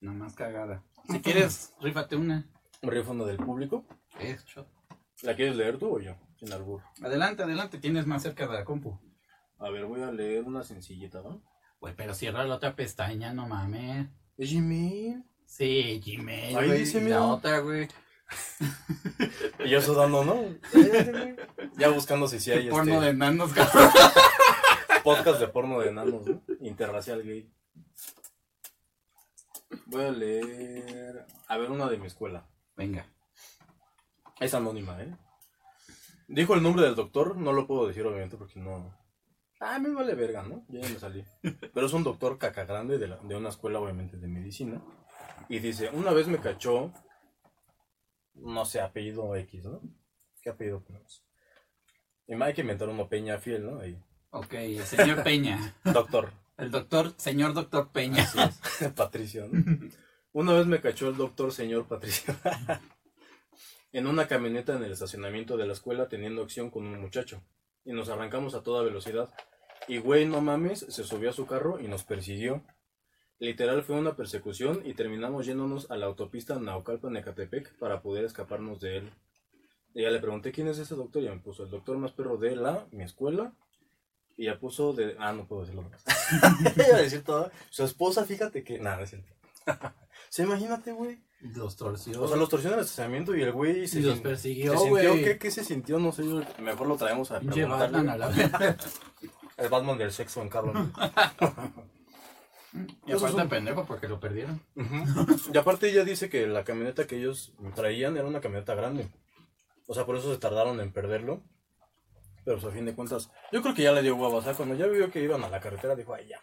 la más cagada? Si quieres, [laughs] rífate una. ¿Rífono del público? Hecho. ¿La quieres leer tú o yo? Sin albur. Adelante, adelante, tienes más cerca de la compu. A ver, voy a leer una sencillita, ¿no? Güey, pero cierra la otra pestaña, no mames. ¿Es Gmail? Sí, Gmail, Ahí dice, mira. la otra, güey. Y yo sudando, ¿no? [laughs] ya buscando si sí hay Porno este, de nanos, cabrón. [laughs] podcast de porno de enanos, ¿no? Interracial gay. Voy a leer... A ver, una de mi escuela. Venga. Es anónima, ¿eh? Dijo el nombre del doctor, no lo puedo decir obviamente porque no... Ah, me vale verga, ¿no? Ya me salí. Pero es un doctor caca grande de, la- de una escuela obviamente de medicina. Y dice, una vez me cachó, no sé, apellido X, ¿no? ¿Qué apellido ponemos? Y me hay que inventar uno Peña Fiel, ¿no? Ahí. Ok, el señor Peña. [laughs] Doctor. El doctor, señor doctor Peña. Así es. [laughs] Patricio, ¿no? Una vez me cachó el doctor señor Patricio. [laughs] en una camioneta en el estacionamiento de la escuela teniendo acción con un muchacho. Y nos arrancamos a toda velocidad. Y güey, no mames, se subió a su carro y nos persiguió. Literal fue una persecución y terminamos yéndonos a la autopista Naucalpan-Ecatepec para poder escaparnos de él. Y ya le pregunté quién es ese doctor y ya me puso el doctor más perro de la, mi escuela. Y ya puso de... Ah, no puedo decirlo más. [laughs] Iba a decir todo. Su esposa, fíjate que... Nada, es cierto. [laughs] Se imagínate, güey. Los torció. O sea, los torció en el estacionamiento y el güey se, y los persiguió, güey. ¿qué, ¿Qué se sintió? No sé, yo mejor lo traemos a. Batman a la. [laughs] El Batman del sexo en carro. ¿no? [laughs] Y Eso es aparte un- pendejo porque lo perdieron. Y aparte ella dice que la camioneta que ellos traían era una camioneta grande. O sea, por eso se tardaron en perderlo. Pero pues, a fin de cuentas, yo creo que ya le dio hueva. O sea, cuando ya vio que iban a la carretera, dijo, ay, ya.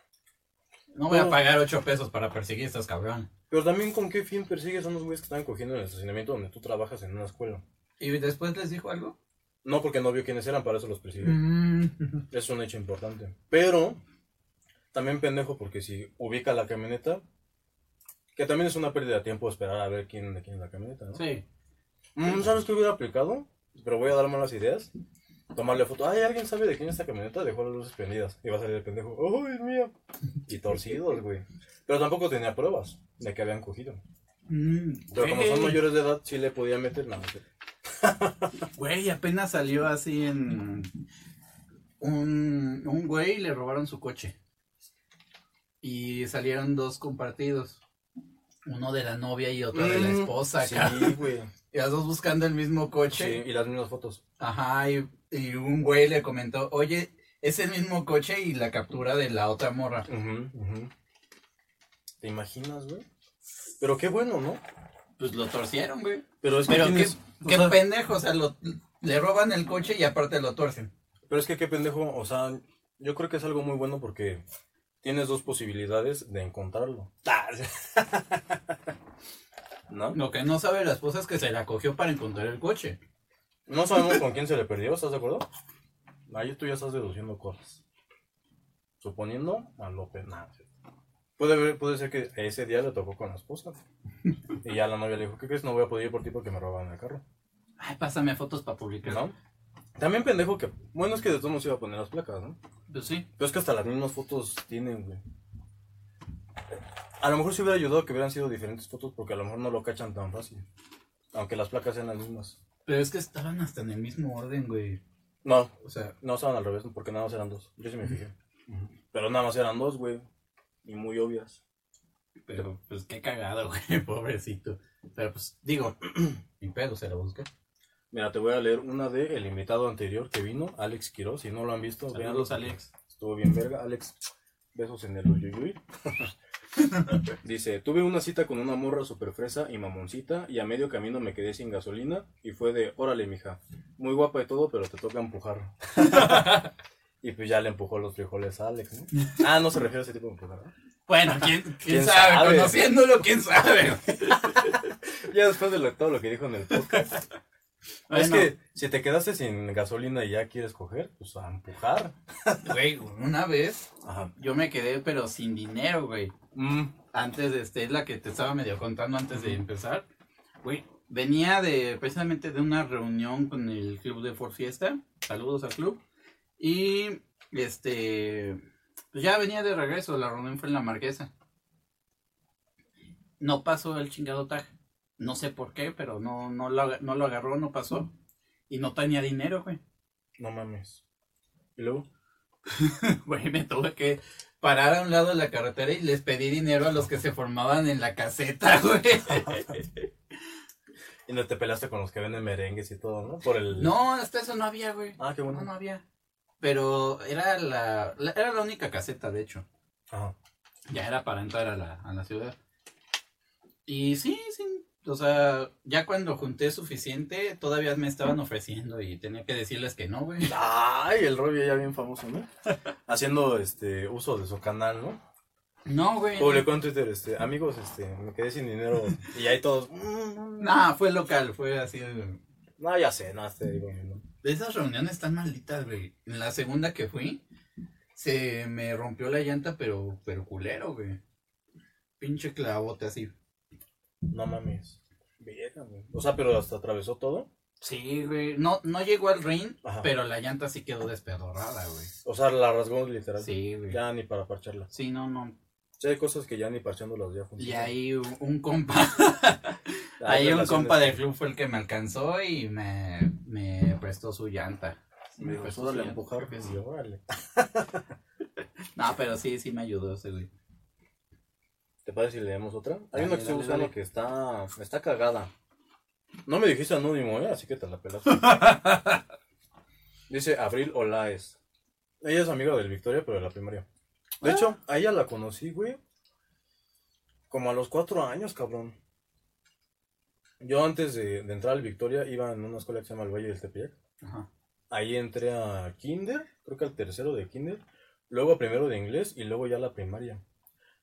No voy a pagar 8 pesos para perseguir a estos cabrón. Pero también, ¿con qué fin persigues a unos güeyes que estaban cogiendo en el estacionamiento donde tú trabajas en una escuela? ¿Y después les dijo algo? No, porque no vio quiénes eran, para eso los persiguió. Mm. Es un hecho importante. Pero, también pendejo, porque si ubica la camioneta, que también es una pérdida de tiempo esperar a ver quién de quién es la camioneta, ¿no? Sí. Mm, ¿Sabes qué hubiera aplicado? Pero voy a dar malas ideas. Tomarle foto. Ay, ¿alguien sabe de quién es esta camioneta? Dejó las luces prendidas. Y va a salir el pendejo. ¡Oh, es mía! Y torcidos, güey. Pero tampoco tenía pruebas de que habían cogido. Mm, Pero como son mayores de edad, sí le podía meter nada. Güey, apenas salió así en. Un, un güey le robaron su coche. Y salieron dos compartidos. Uno de la novia y otro de la Mm, esposa. Sí, acá. güey. Y las dos buscando el mismo Sí, coche. y las mismas fotos. Ajá, y, y un güey le comentó, oye, es el mismo coche y la captura de la otra morra. ¿Te imaginas, güey? Pero qué bueno, ¿no? Pues lo torcieron, güey. Pero es que Pero qué, tienes- o qué sea, pendejo, o sea, lo- le roban el coche y aparte lo torcen. Pero es que qué pendejo, o sea, yo creo que es algo muy bueno porque tienes dos posibilidades de encontrarlo. [laughs] ¿No? Lo que no sabe la esposa es que se la cogió para encontrar el coche. No sabemos con quién se le perdió, ¿estás de acuerdo? Ahí tú ya estás deduciendo cosas. Suponiendo a López. Nah. Puede, puede ser que ese día le tocó con la esposa. Y ya la novia le dijo, ¿qué crees? No voy a poder ir por ti porque me robaron el carro. Ay, pásame fotos para publicar. ¿No? También pendejo que... Bueno, es que de todos modos iba a poner las placas, ¿no? Pues sí. Pero es que hasta las mismas fotos tienen, güey. A lo mejor sí hubiera ayudado que hubieran sido diferentes fotos porque a lo mejor no lo cachan tan fácil. Aunque las placas sean las mismas. Pero es que estaban hasta en el mismo orden, güey. No, O sea, no estaban al revés porque nada más eran dos. Yo sí me fijé. Pero nada más eran dos, güey. Y muy obvias. pero pues qué cagado, [laughs] güey, pobrecito. Pero pues, digo, [clears throat] mi pedo se la busca. Mira, te voy a leer una de el invitado anterior que vino, Alex Quiroz. Si no lo han visto, Saludos, véanlo. Alex. Estuvo bien verga. Alex, besos en el uyuyuy. [laughs] Dice, tuve una cita con una morra super fresa y mamoncita y a medio camino me quedé sin gasolina y fue de, órale mija, muy guapa y todo, pero te toca empujar. [laughs] y pues ya le empujó los frijoles a Alex, ¿no? [laughs] Ah, no se refiere a ese tipo de empujar, ¿no? Bueno, ¿quién, [laughs] quién, ¿Quién sabe? sabe? Conociéndolo, ¿quién sabe? [laughs] Ya después de lo- todo lo que dijo en el podcast. Es que si te quedaste sin gasolina y ya quieres coger, pues a empujar. güey, una vez Ajá. yo me quedé, pero sin dinero, güey. Mm, Antes de este, es la que te estaba medio contando antes de empezar. Güey, venía de precisamente de una reunión con el club de For Fiesta. Saludos al club. Y este, pues ya venía de regreso. La reunión fue en la Marquesa. No pasó el chingado tag. No sé por qué, pero no, no, lo, no lo agarró, no pasó. Y no tenía dinero, güey. no mames. ¿Y luego? [laughs] Güey, me tuve que parar a un lado de la carretera y les pedí dinero a los que se formaban en la caseta, [laughs] güey. Y no te peleaste con los que venden merengues y todo, ¿no? Por el... No, hasta eso no había, güey. Ah, qué No, bueno. no había. Pero era la, la- era la única caseta, de hecho. Ajá. Ya era para entrar a la, a la ciudad. Y sí, sí. O sea, ya cuando junté suficiente, todavía me estaban ofreciendo y tenía que decirles que no, güey. Ay, el Robbie ya bien famoso, ¿no? [laughs] Haciendo este uso de su canal, ¿no? No, güey. Publicó en Twitter, este, amigos, este, me quedé sin dinero. Y ahí todos. mm, Nah, fue local, fue así. No, ya sé, no, te digo, no. De esas reuniones tan malditas, güey. En la segunda que fui, se me rompió la llanta, pero, pero culero, güey. Pinche clavote así. No mames. Vieja, güey. O sea, pero hasta atravesó todo. Sí, güey. No, no llegó al ring, Ajá. pero la llanta sí quedó despedorrada, güey. O sea, la rasgó literal. Sí, güey. Ya ni para parcharla. Sí, no, no. Sí, hay cosas que ya ni parchándolas ya Y funcionan. ahí un compa, [laughs] ahí un compa del club fue el que me alcanzó y me, me prestó su llanta. Me dijo, prestó "Súbale su a llanta, empujar. que Y sí. órale. [laughs] No, pero sí, sí me ayudó ese güey. ¿Te parece si leemos otra? Hay Dale, una que estoy buscando dale. que está, está cagada. No me dijiste anónimo, ¿eh? Así que te la pelas. [laughs] Dice Abril Olaes. Ella es amiga del Victoria, pero de la primaria. De Ah. hecho, a ella la conocí, güey. Como a los cuatro años, cabrón. Yo antes de, de entrar al Victoria iba en una escuela que se llama el Valle del Tepeyac. Ajá. Ahí entré a kinder, creo que al tercero de kinder, luego a primero de inglés y luego ya a la primaria.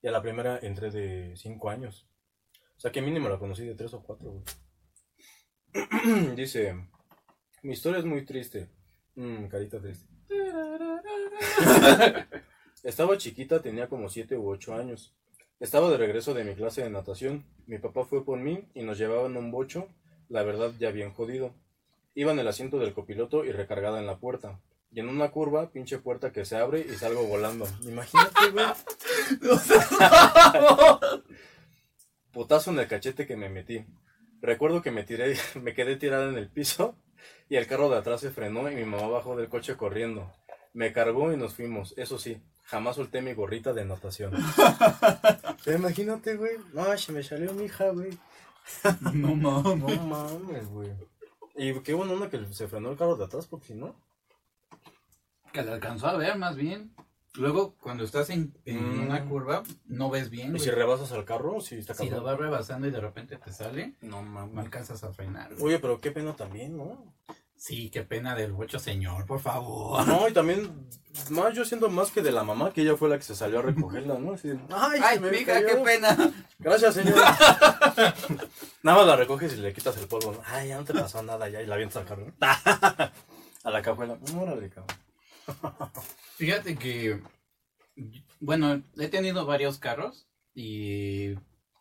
Y a la primera entré de cinco años. O sea que mínimo la conocí de tres o cuatro, güey. [clears throat] Dice, mi historia es muy triste. Mm, carita triste. [laughs] Estaba chiquita, tenía como siete u ocho años. Estaba de regreso de mi clase de natación. Mi papá fue por mí y nos llevaban un bocho, la verdad ya bien jodido. Iba en el asiento del copiloto y recargada en la puerta. Y en una curva, pinche puerta que se abre y salgo volando. Imagínate, güey. [laughs] Putazo en el cachete que me metí. Recuerdo que me tiré, [laughs] me quedé tirada en el piso y el carro de atrás se frenó y mi mamá bajó del coche corriendo. Me cargó y nos fuimos. Eso sí, jamás solté mi gorrita de natación. [laughs] Pero imagínate, güey. No, se me salió mi hija, güey. No [laughs] mames. No mames, güey. Y qué bueno onda que se frenó el carro de atrás, porque si no. Que la alcanzó a ver más bien. Luego, cuando estás en, en Mm. una curva, no ves bien. Y güey. si rebasas al carro, sí está Si lo vas rebasando y de repente te sale, No no mames. alcanzas a frenar. güey. Oye, pero qué pena también, ¿no? Sí, qué pena del bocho, señor, por favor. No, y también, más yo siento más que de la mamá, que ella fue la que se salió a recogerla, ¿no? Así, ay, Ay, me mija, cayó". qué pena. Gracias, señora. [laughs] Nada más la recoges y le quitas el polvo, ¿no? Ay, ya no te pasó nada, ya, y la avientas al carro, ¿no? [laughs] A la cajuela. Órale, cabrón. [laughs] Fíjate que, bueno, he tenido varios carros y,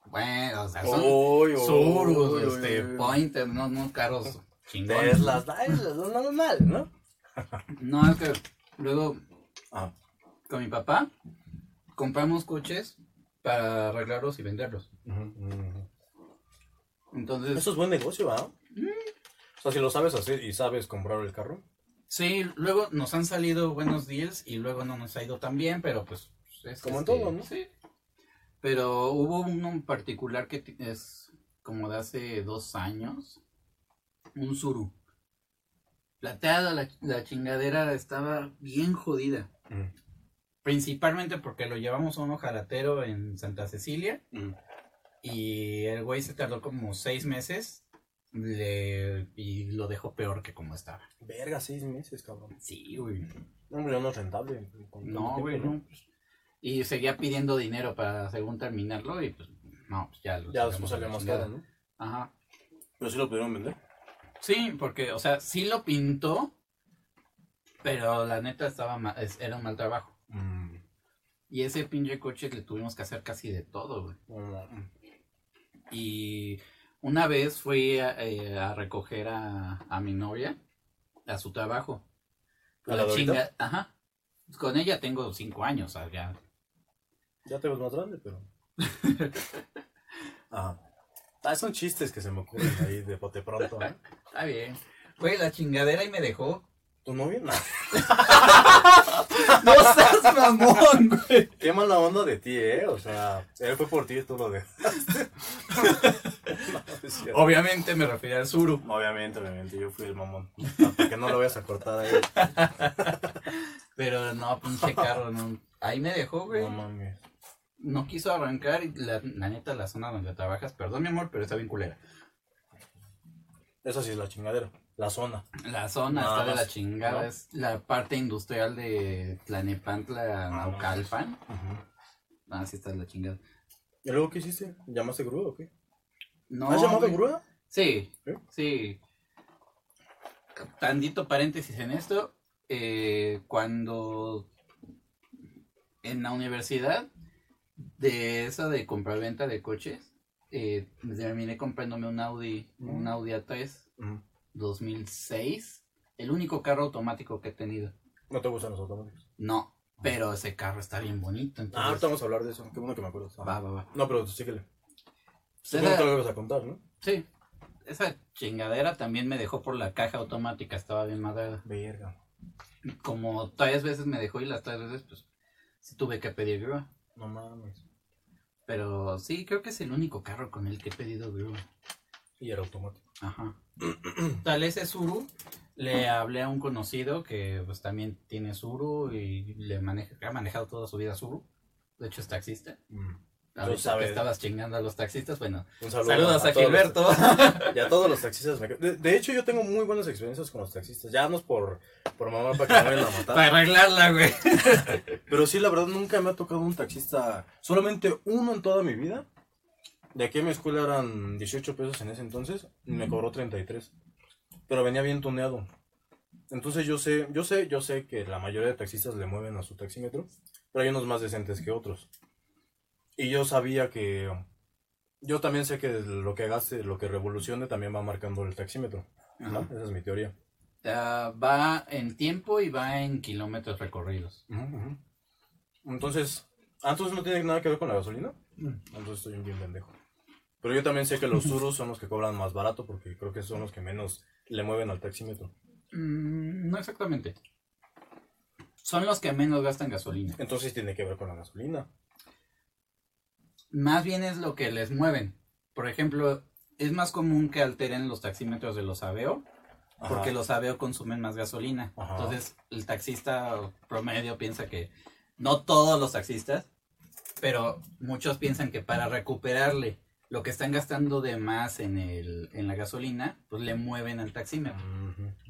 bueno, o sea, son uy, Surus, este, uy, uy. Pointer, no, no carros chingones. Teslas, ay, lo normal, ¿no? [laughs] No, es que luego Ah, con mi papá compramos coches para arreglarlos y venderlos. Entonces, Eso es buen negocio, ¿ah? O sea, si lo sabes hacer y sabes comprar el carro. sí, luego nos han salido buenos deals y luego no nos ha ido tan bien, pero pues es Como en este, todo, ¿no? Sí. Pero hubo uno en particular que es como de hace dos años, un Suru. Plateada, la, la chingadera estaba bien jodida. Mm. Principalmente porque lo llevamos a un ojalatero en Santa Cecilia Mm. y el güey se tardó como seis meses le- y lo dejó peor que como estaba. Verga, seis meses, cabrón. Sí, güey. No, hombre, no es rentable. No, güey, no. pues. Y seguía pidiendo dinero para según terminarlo y pues no, pues ya lo Ya después salió más caro, ¿no? Ajá. Pero sí lo pudieron vender. Sí, porque, o sea, sí lo pintó, pero la neta estaba ma- es- era un mal trabajo. Mm, Y ese pinche coche le tuvimos que hacer casi de todo, güey. Y una vez fui a, eh, a recoger a, a mi novia a su trabajo. ¿A la ahorita? Ajá. Con ella tengo cinco años, o sea, ya. Ya te ves más grande, pero. Ajá. [laughs] Ah, son chistes que se me ocurren ahí de bote pronto, ¿eh? Está bien. Güey, la chingadera y me dejó. ¿Tu novio? No. [laughs] ¡No seas mamón, güey! Qué mala onda de ti, ¿eh? O sea, él fue por ti y tú lo dejaste. [laughs] no. Obviamente me refería al Zuru. Obviamente, obviamente, yo fui el mamón. Porque no lo vayas a cortar ahí. [laughs] Pero no, pinche carro, no. Ahí me dejó, güey. No mames. No quiso arrancar y la, la neta, la zona donde trabajas, perdón mi amor, pero está bien culera. Esa sí es la chingadera. La zona. La zona Nada está de la chingada, ¿no? es la parte industrial de Tlanepantla, Naucalpan. Ujú. Ah, sí está la chingada. ¿Y luego qué hiciste? ¿Llamaste grúa o qué? No, ¿Has llamado grúa? Sí, ¿Eh? sí. Tandito paréntesis en esto. eh, cuando en la universidad, de eso de compra-venta de coches, eh, terminé comprándome un Audi, un Mm. Audi A3 Ujú. 2006. El único carro automático que he tenido. ¿No te gustan los automóviles? No, pero ese carro está bien bonito. Ah, ahorita vamos a hablar de eso. Qué bueno que me acuerdo. va, va, va. No, pero síguele. Esa- que lo ibas a contar, ¿no? sí, esa chingadera también me dejó por la caja automática, estaba bien madera. Verga. Como tres veces me dejó y las tres veces, pues, sí tuve que pedir grúa. No mames. Pero sí, creo que es el único carro con el que he pedido grúa. Y era automático. Ajá. [clears throat] Tal ese Suru, le hablé a un conocido que pues también tiene Suru y le maneja, ha manejado toda su vida Suru. De hecho es taxista. Mm. Ahorita sabe. que estabas chingando a los taxistas, bueno. Un saludo Saludos a, todos los- Gilberto. Y a todos los taxistas. De, de hecho, yo tengo muy buenas experiencias con los taxistas. Ya no es por, por mamá para que no vayan a matar. Para arreglarla, güey. [laughs] Pero sí, la verdad, nunca me ha tocado un taxista. Solamente uno en toda mi vida. De aquí a mi escuela eran 18 pesos en ese entonces. Y me cobró 33. Pero venía bien tuneado. Entonces yo sé, yo sé, yo sé que la mayoría de taxistas le mueven a su taxímetro. Pero hay unos más decentes que otros. Y yo sabía que. Yo también sé que lo que gaste, lo que revolucione, también va marcando el taxímetro. Esa es mi teoría. Ah, va en tiempo y va en kilómetros recorridos. Ujú. Entonces, ¿ah, entonces no tiene nada que ver con la gasolina? Entonces estoy bien pendejo. Pero yo también sé que los [laughs] surus son los que cobran más barato porque creo que son los que menos le mueven al taxímetro. Mm, no exactamente. Son los que menos gastan gasolina. Entonces tiene que ver con la gasolina. Más bien es lo que les mueven. Por ejemplo, es más común que alteren los taxímetros de los Aveo, Ajá. porque los Aveo consumen más gasolina. Ajá. Entonces, el taxista promedio piensa que, no todos los taxistas, pero muchos piensan que para recuperarle lo que están gastando de más en, el, en la gasolina, pues le mueven al taxímetro.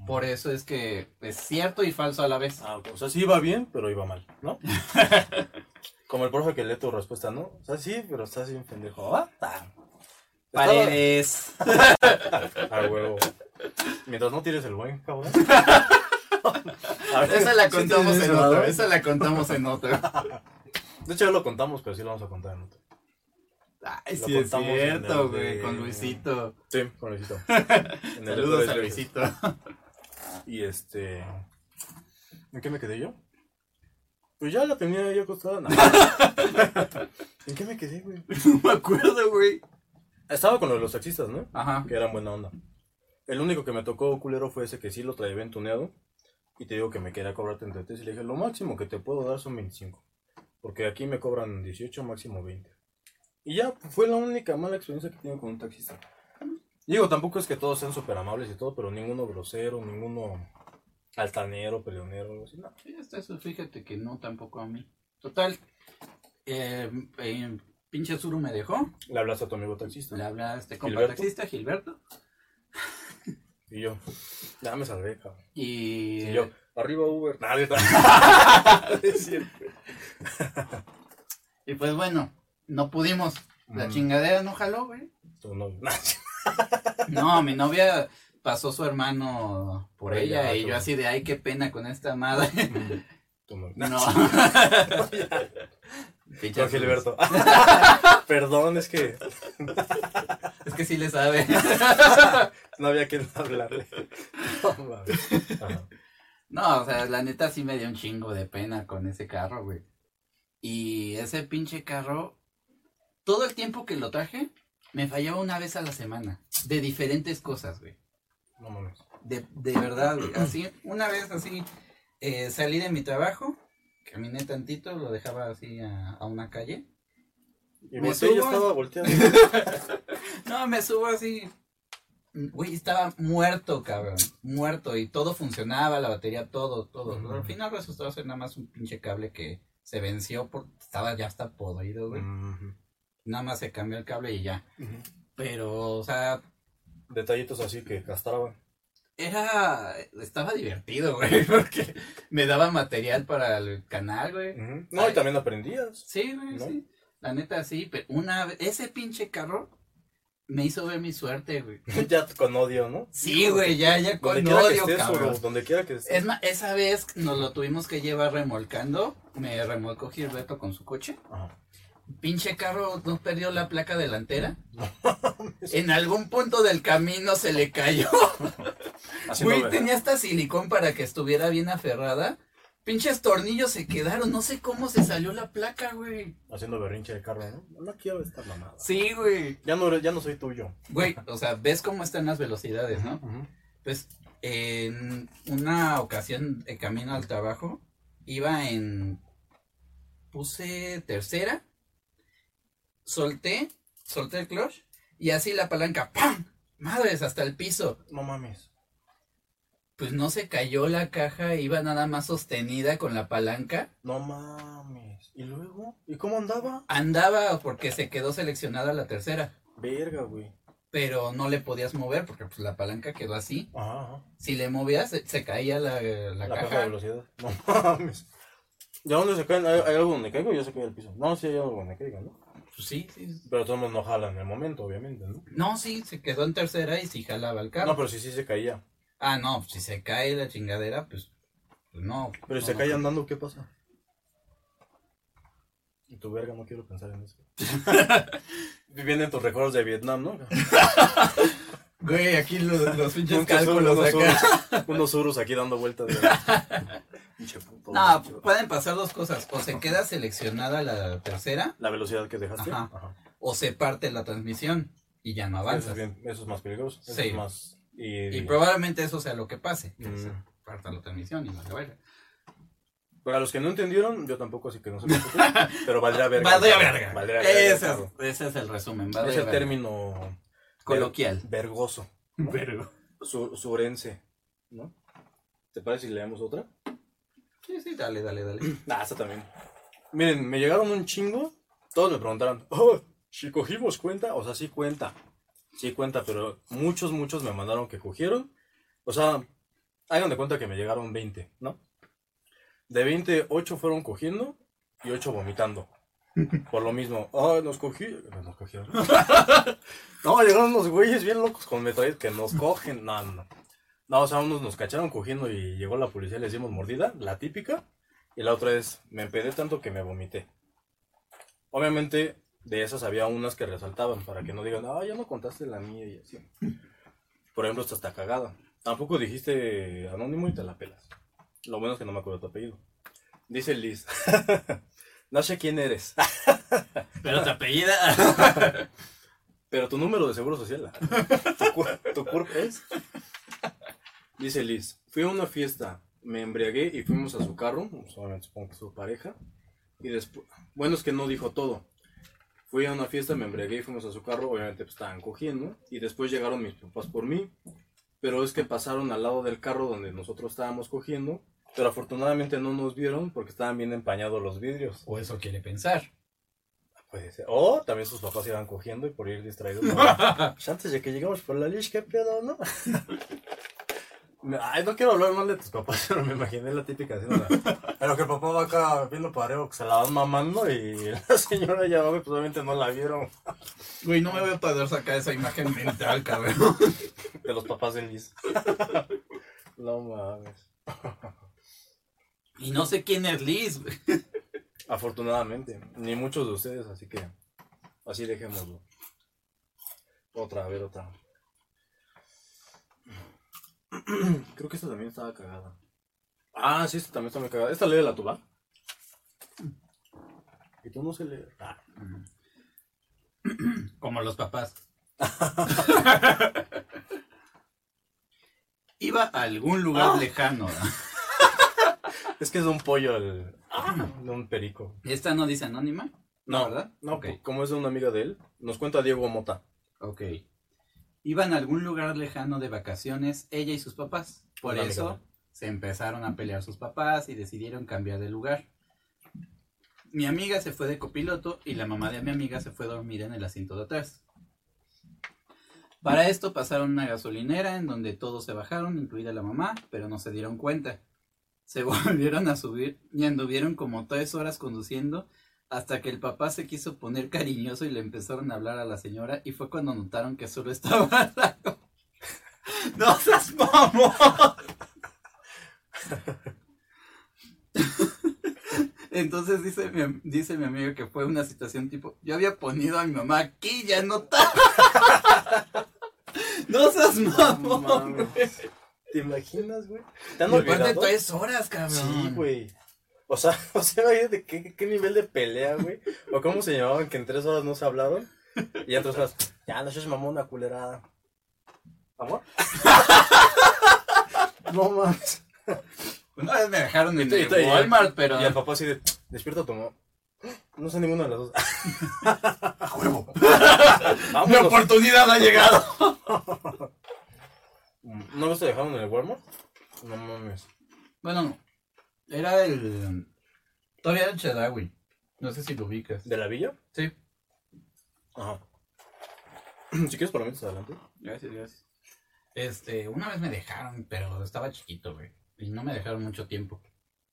Por eso es que es cierto y falso a la vez. Ah. O sea, sí iba bien, pero iba mal, ¿no? [laughs] Como el profe que lee tu respuesta, ¿no? O sea, sí, pero estás bien pendejo. Ah, ah. Paredes. [laughs] A huevo. Mientras no tires el buen, cabrón. A ver, Esa la ¿sí contamos en otro. lado? Esa la contamos en otro. De hecho, ya lo contamos, pero sí lo vamos a contar en otro. Ay, Lo sí es cierto, de- güey, con Luisito. Sí, con Luisito. [laughs] En el Saludos a. Luisito. Y este. ¿En qué me quedé yo? Pues ya la tenía ahí acostada. No. [laughs] ¿En qué me quedé, güey? No me acuerdo, güey. Estaba con lo de los taxistas, ¿no? Ajá. Que eran buena onda. El único que me tocó culero fue ese que sí lo traía bien tuneado. Y te digo que me quería cobrar 33. Y le dije, lo máximo que te puedo dar son 25. Porque aquí me cobran 18, máximo 20. Y ya, fue la única mala experiencia que tengo con un taxista. Digo, tampoco es que todos sean súper amables y todo, pero ninguno grosero, ninguno altanero, peleonero, algo así. No. Sí, hasta eso, fíjate que no tampoco a mí. Total, eh, eh, pinche Zuru me dejó. Le hablaste a tu amigo taxista. Le este compa ¿Gilberto? taxista, Gilberto. [laughs] Y yo, ya me salvé, cabrón. Y, Y yo, arriba Uber. Nadie [laughs] es cierto. y pues bueno, no pudimos. La Mm. chingadera no jaló, güey. Tu novio. [laughs] No, mi novia pasó su hermano por Por ella ella, y yo así de, ay, qué pena con esta madre. [laughs] [laughs] No. [laughs] Alberto. Perdón, es que Es que sí le sabe. no había que hablarle. No. No, o sea, la neta sí me dio un chingo de pena con ese carro, güey. Y ese pinche carro, todo el tiempo que lo traje, me fallaba una vez a la semana. De diferentes cosas, güey. No mames. De, de verdad, güey. Así, una vez así, eh, salí de mi trabajo, caminé tantito, lo dejaba así a, a una calle. Y Me volteé, yo subo. estaba volteando. [laughs] No, me subo así. Güey, estaba muerto, cabrón. Muerto. Y todo funcionaba, la batería, todo, todo. Ujú. Al final resultó ser nada más un pinche cable que se venció por. Estaba ya hasta podrido, güey. Nada más se cambió el cable y ya. Pero, o sea, Detallitos así que castraban. era. Estaba divertido, güey. [laughs] Porque me daba material para el canal, güey. No, y también aprendías. Sí, güey, ¿No? sí. La neta sí, pero una vez. Ese pinche carro me hizo ver mi suerte, güey. [laughs] ya con odio, ¿no? Sí, güey, ya, ya Donde con que odio, estés, cabrón. Donde quiera que estés. Es más, esa vez nos lo tuvimos que llevar remolcando. Me remolcó Gilberto con su coche. Ajá. Pinche carro no perdió la placa delantera. En algún punto del camino se le cayó. [laughs] Güey, tenía hasta silicón para que estuviera bien aferrada. Pinches tornillos se quedaron. No sé cómo se salió la placa, güey. haciendo berrinche de carro, ¿no? No quiero esta mamada. Sí, güey. Ya no, ya no soy tuyo. Güey, o sea, ves cómo están las velocidades, ¿no? Pues en una ocasión de camino al trabajo, iba en. Puse tercera, solté, solté el clutch y así la palanca, ¡pam! Madres, hasta el piso. No mames. Pues no se cayó la caja, iba nada más sostenida con la palanca. No mames. ¿Y luego? ¿Y cómo andaba? Andaba porque se quedó seleccionada la tercera, Verga, güey. pero no le podías mover porque pues la palanca quedó así. Ajá, ajá. Si le movías, se, se caía la, la La, caja de velocidad. No [laughs] mames. ¿De dónde se caen? ¿Hay, hay algo donde caigo? Ya se cae el piso. No, sí hay algo donde caiga, ¿no? Pues sí, sí, Pero todos no jalan en el momento, obviamente, ¿no? No, sí, se quedó en tercera y sí jalaba el carro. No, pero sí, sí se caía. Ah, no, si se cae la chingadera, pues, pues no. Pero si no, se cae no. andando, ¿qué pasa? Y tu verga, no quiero pensar en eso. [laughs] Vienen tus recuerdos de Vietnam, ¿no? Güey, aquí los, los pinches cálculos unos acá. Unos urus aquí dando vueltas. [laughs] No, pueden pasar dos cosas. O se queda seleccionada la tercera, La velocidad que dejaste. Ajá. o se parte la transmisión y ya no Eso avanzas. es, bien- eso es más peligroso. Eso Sí. es más. Y, Y probablemente eso sea lo que pase. Que Mm. se parta la transmisión y no se vaya. Para los que no entendieron, yo tampoco, así que no se preocupen. [laughs] pero valdría verga. Valdría verga. Valdría verga, ese, es, ese es el resumen. Es valdría el verga. término coloquial. vergoso. Vergo. Su, surense. ¿No? ¿Te parece si leemos otra? Sí, sí, dale, dale, dale. [clears throat] Ah, esta también. Miren, me llegaron un chingo. Todos me preguntaron, oh, si cogimos cuenta, o sea, sí cuenta. Sí cuenta, pero muchos, muchos me mandaron que cogieron. O sea, hagan de cuenta que me llegaron 20, ¿no? De 20, 8 fueron cogiendo y 8 vomitando. Por lo mismo, oh, nos cogí. Cogieron. [laughs] no, llegaron unos güeyes bien locos con metralletas que nos cogen. No, no, no. No, o sea, unos nos cacharon cogiendo y llegó la policía y les dimos mordida, la típica. Y la otra es, me empedé tanto que me vomité. Obviamente, de esas había unas que resaltaban para que no digan, ah, ya no contaste la mía y así. Por ejemplo, esta está cagada. Tampoco dijiste anónimo y te la pelas. Lo bueno es que no me acuerdo tu apellido. Dice Liz. [laughs] no sé quién eres. [laughs] Pero tu apellida. Pero tu número de seguro social. tu, tu CURP es. Dice Liz. Fui a una fiesta. Me embriagué y fuimos a su carro. Obviamente supongo que su pareja. Y después. Bueno, es que no dijo todo. Fui a una fiesta, me embriagué y fuimos a su carro. Obviamente pues, estaban cogiendo. Y después llegaron mis papás por mí. Pero es que pasaron al lado del carro donde nosotros estábamos cogiendo. Pero afortunadamente no nos vieron porque estaban bien empañados los vidrios. o eso quiere pensar. Puede ser. O también sus papás iban cogiendo y por ir distraídos. no. [laughs] Pues antes de que llegamos por la leash, ¿qué pedo, no? Ay, no quiero hablar mal de tus papás, [laughs] pero me imaginé la típica escena. Pero que el papá va acá viendo pareo, que se la van mamando y [laughs] la señora ya va, pues obviamente no la vieron. [laughs] Güey, no me voy a poder sacar esa imagen mental, cabrón. De los papás de Liz. No mames. Y no sé quién es Liz, güey. Afortunadamente, ni muchos de ustedes, así que así dejémoslo. Otra, a ver, otra. [clears throat] Creo que esta también estaba cagada. Ah, sí, esta también está muy cagada. ¿Esta lee la tuba? Y tú no se lee. Ah, [clears throat] Como los papás. [laughs] Iba a algún lugar lejano. ¿no? [laughs] es que es un pollo, el, de un perico. Esta no dice anónima. No, ¿verdad? No, Ok. como es de una amiga de él, nos cuenta Diego Mota. Ok. Iban a algún lugar lejano de vacaciones, ella y sus papás. Por eso se empezaron a pelear sus papás y decidieron cambiar de lugar. Mi amiga se fue de copiloto y la mamá de mi amiga se fue a dormir en el asiento de atrás. Para esto pasaron una gasolinera en donde todos se bajaron, incluida la mamá, pero no se dieron cuenta. Se [laughs] volvieron a subir y anduvieron como tres horas conduciendo hasta que el papá se quiso poner cariñoso y le empezaron a hablar a la señora y fue cuando notaron que solo estaba. [laughs] ¡No seas mamón! Entonces dice mi, dice mi amigo que fue una situación tipo, yo había ponido a mi mamá aquí, ya no está. [laughs] ¡No seas No mamón! güey! ¿Te imaginas, güey? ¿Te han olvidado? tres horas, cabrón. Sí, güey. O sea, [laughs] o sea, imagínate qué, qué nivel de pelea, güey. O cómo se llamaban que en tres horas no se hablaron. Y en tres horas, ya no seas mamona culerada. ¿Amor? [laughs] no mames. Una vez me dejaron en el Walmart, pero... Y el papá así de, despierta tu mamá. No sé ninguna de las dos. [laughs] ¡A huevo! Mi oportunidad ha llegado. ¿No ves te dejaron en el Walmart? No mames. Bueno, era el... Todavía era el Chedraui. No sé si lo ubicas. ¿De la villa? Sí. Ajá. [clears throat] Si quieres, por lo menos adelante. Gracias, gracias. Este, una vez me dejaron, pero estaba chiquito, güey. Y no me dejaron mucho tiempo.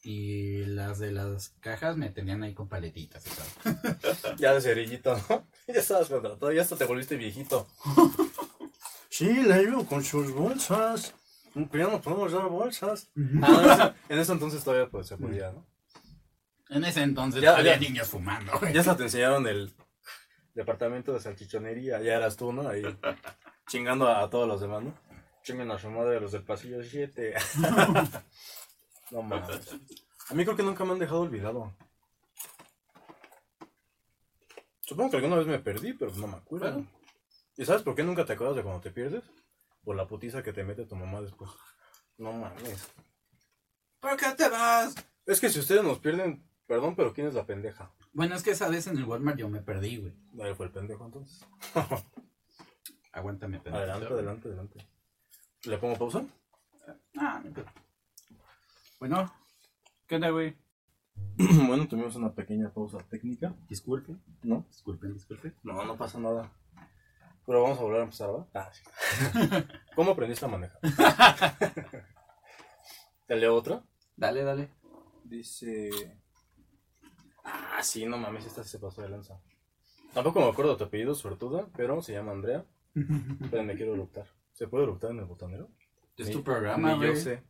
Y las de las cajas me tenían ahí con paletitas y tal. [laughs] Ya de cerillito, ¿no? [laughs] Ya estabas contratado, ya hasta te volviste viejito. [laughs] Sí, la ayudo con sus bolsas. Pero ya no podemos dar bolsas. Ah, [laughs] en ese entonces todavía pues, se podía, ¿no? En ese entonces Ya, había ya. niños fumando, güey. Ya hasta te enseñaron el departamento de salchichonería. Ya eras tú, ¿no? Ahí chingando a, a todos los demás, ¿no? Chinguen a su madre los del pasillo 7. [laughs] no mames. A mí creo que nunca me han dejado olvidado. Supongo que alguna vez me perdí, pero no me acuerdo. Claro. ¿Y sabes por qué nunca te acuerdas de cuando te pierdes? Por la putiza que te mete tu mamá después. No mames. ¿Por qué te vas? Es que si ustedes nos pierden, perdón, pero ¿quién es la pendeja? Bueno, es que esa vez en el Walmart yo me perdí, güey. Ahí fue el pendejo entonces. [laughs] Aguántame. pendejo. Adelante, adelante, adelante. ¿Le pongo pausa? Ah, no creo. Bueno, ¿qué onda, güey? [clears throat] bueno, tuvimos una pequeña pausa técnica. Disculpe. ¿No? Disculpen, disculpen. No, no pasa nada. Pero vamos a volver a empezar, ¿va? Ah, sí. [laughs] ¿Cómo aprendiste a manejar? [laughs] ¿Te leo otra? Dale, dale. Dice. Ah, sí, no mames, esta se pasó de lanza. Tampoco me acuerdo de tu apellido, suertuda, pero se llama Andrea. [laughs] Pero me quiero eructar. ¿Se puede eructar en el botanero? Es tu programa, ni yo güey. sé.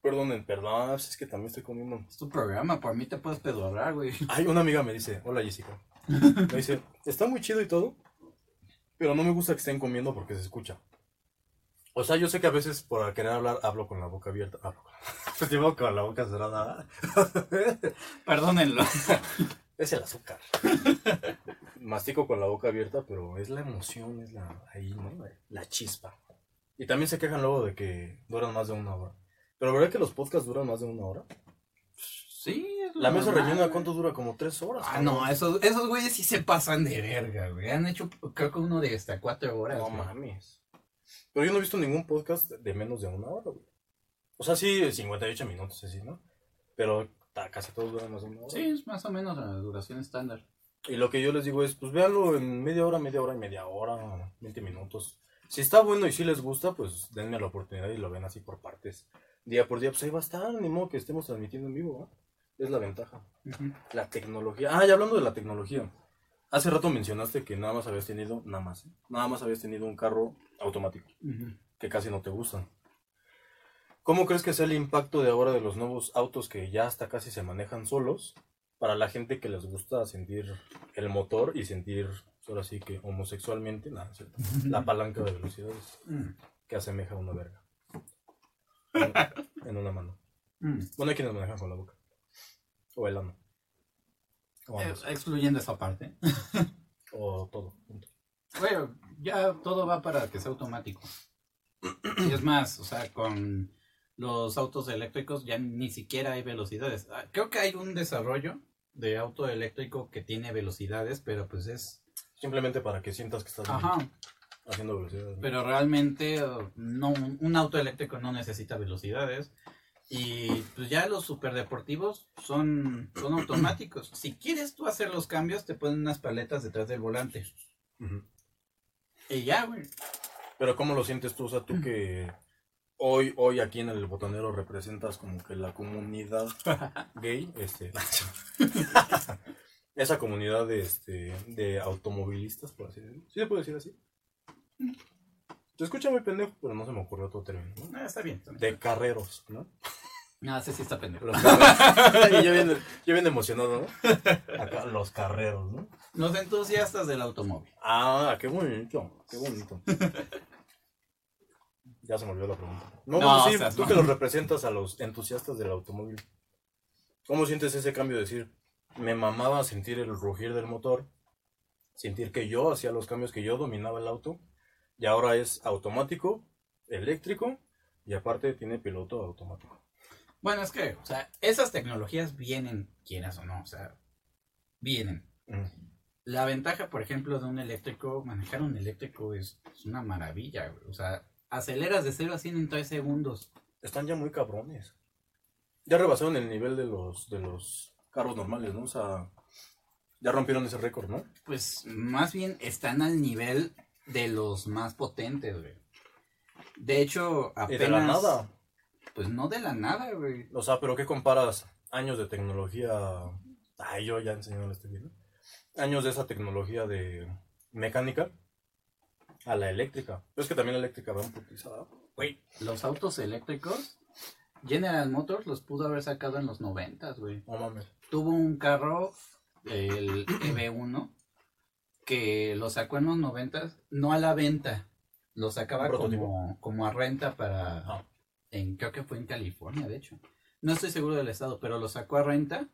Perdonen, perdón, es que también estoy comiendo. Es tu programa, por mí te puedes pedorrar, güey. Ay, una amiga me dice, hola Jessica. Me dice, está muy chido y todo, pero no me gusta que estén comiendo porque se escucha. O sea, yo sé que a veces por querer hablar hablo con la boca abierta. Hablo con, [laughs] Pues llevo con la boca cerrada. [laughs] Perdónenlo. Es el azúcar. [laughs] Mastico con la boca abierta, pero es la emoción, es la ahí, ¿no? La chispa. Y también se quejan luego de que duran más de una hora. Pero ¿verdad que los podcasts duran más de una hora? Sí, La mesa rellena. ¿cuánto dura? Como tres horas. Ah, no, esos, esos güeyes sí se pasan de verga, güey. Han hecho, creo que uno de hasta cuatro horas. No güey. mames. Pero yo no he visto ningún podcast de menos de una hora, güey. O sea, sí, 58 minutos, así, ¿no? Pero casi todos duran más de una hora. Sí, es más o menos la duración estándar. Y lo que yo les digo es, pues véanlo en media hora, media hora y media hora, 20 minutos. Si está bueno y si les gusta, pues denme la oportunidad y lo ven así por partes. Día por día, pues ahí va a estar, ni modo que estemos transmitiendo en vivo, ¿no? Es la ventaja. La tecnología. Ah, ya hablando de la tecnología. Hace rato mencionaste que nada más habías tenido, nada más, ¿eh? nada más habías tenido un carro automático, que casi no te gustan. ¿Cómo crees que sea el impacto de ahora de los nuevos autos que ya hasta casi se manejan solos para la gente que les gusta sentir el motor y sentir, ahora sí que homosexualmente, nada, ¿cierto? la palanca de velocidades Mm. que asemeja a una verga en, [laughs] en una mano? Mm. Bueno, hay quienes manejan con la boca o el ano o, Eh, excluyendo esa parte. o todo. junto. Bueno, ya todo va para que sea automático. Y es más, o sea, con los autos eléctricos ya ni siquiera hay velocidades. Ah, Creo que hay un desarrollo de auto eléctrico que tiene velocidades, pero pues es... Simplemente para que sientas que estás Ajá, haciendo velocidades. ¿no? pero realmente eh, no, un auto eléctrico no necesita velocidades. Y pues ya los superdeportivos son, son automáticos. Si quieres tú hacer los cambios, te ponen unas paletas detrás del volante. Y ya, güey. Pero ¿cómo lo sientes tú? O sea, tú que hoy, hoy aquí en el botanero representas como que la comunidad [laughs] gay, este, [laughs] esa comunidad de, este, de automovilistas, por así decirlo. ¿Sí se puede decir así? Te escucha muy pendejo, pero no se me ocurrió otro término, ¿no? Ah, está bien. está bien. De carreros, ¿no? No, ese sí está pendejo. Los carreros. y yo bien, yo bien emocionado, ¿no? Acá, los carreros, ¿no? Los entusiastas del automóvil. Ah, qué bonito, qué bonito. Ya se me olvidó la pregunta. No, No, sí, tú que los representas a los entusiastas del automóvil. ¿Cómo sientes ese cambio de decir, me mamaba sentir el rugir del motor, sentir que yo hacía los cambios, que yo dominaba el auto, y ahora es automático, eléctrico, y aparte tiene piloto automático? Bueno, es que, o sea, esas tecnologías vienen, quieras o no, o sea, vienen. Mm. La ventaja, por ejemplo, de un eléctrico, manejar un eléctrico es, es una maravilla, güey. O sea, aceleras de 0 a 100 en 3 segundos. Están ya muy cabrones. Ya rebasaron el nivel de los, de los carros normales, ¿no? O sea, ya rompieron ese récord, ¿no? Pues más bien están al nivel de los más potentes, güey. De hecho, Y apenas... de la nada. Pues no de la nada, güey. O sea, pero ¿qué comparas? Años de tecnología. Ay, yo ya enseñé este video. Años de esa tecnología de mecánica a la eléctrica. Pero es que también la eléctrica va un. Güey, los autos eléctricos, General Motors los pudo haber sacado en los 90, güey. No mames. Tuvo un carro, el EV1, que lo sacó en los 90, no a la venta, lo sacaba como, como a renta para, Ah. en, creo que fue en California, de hecho. No estoy seguro del estado, pero lo sacó a renta.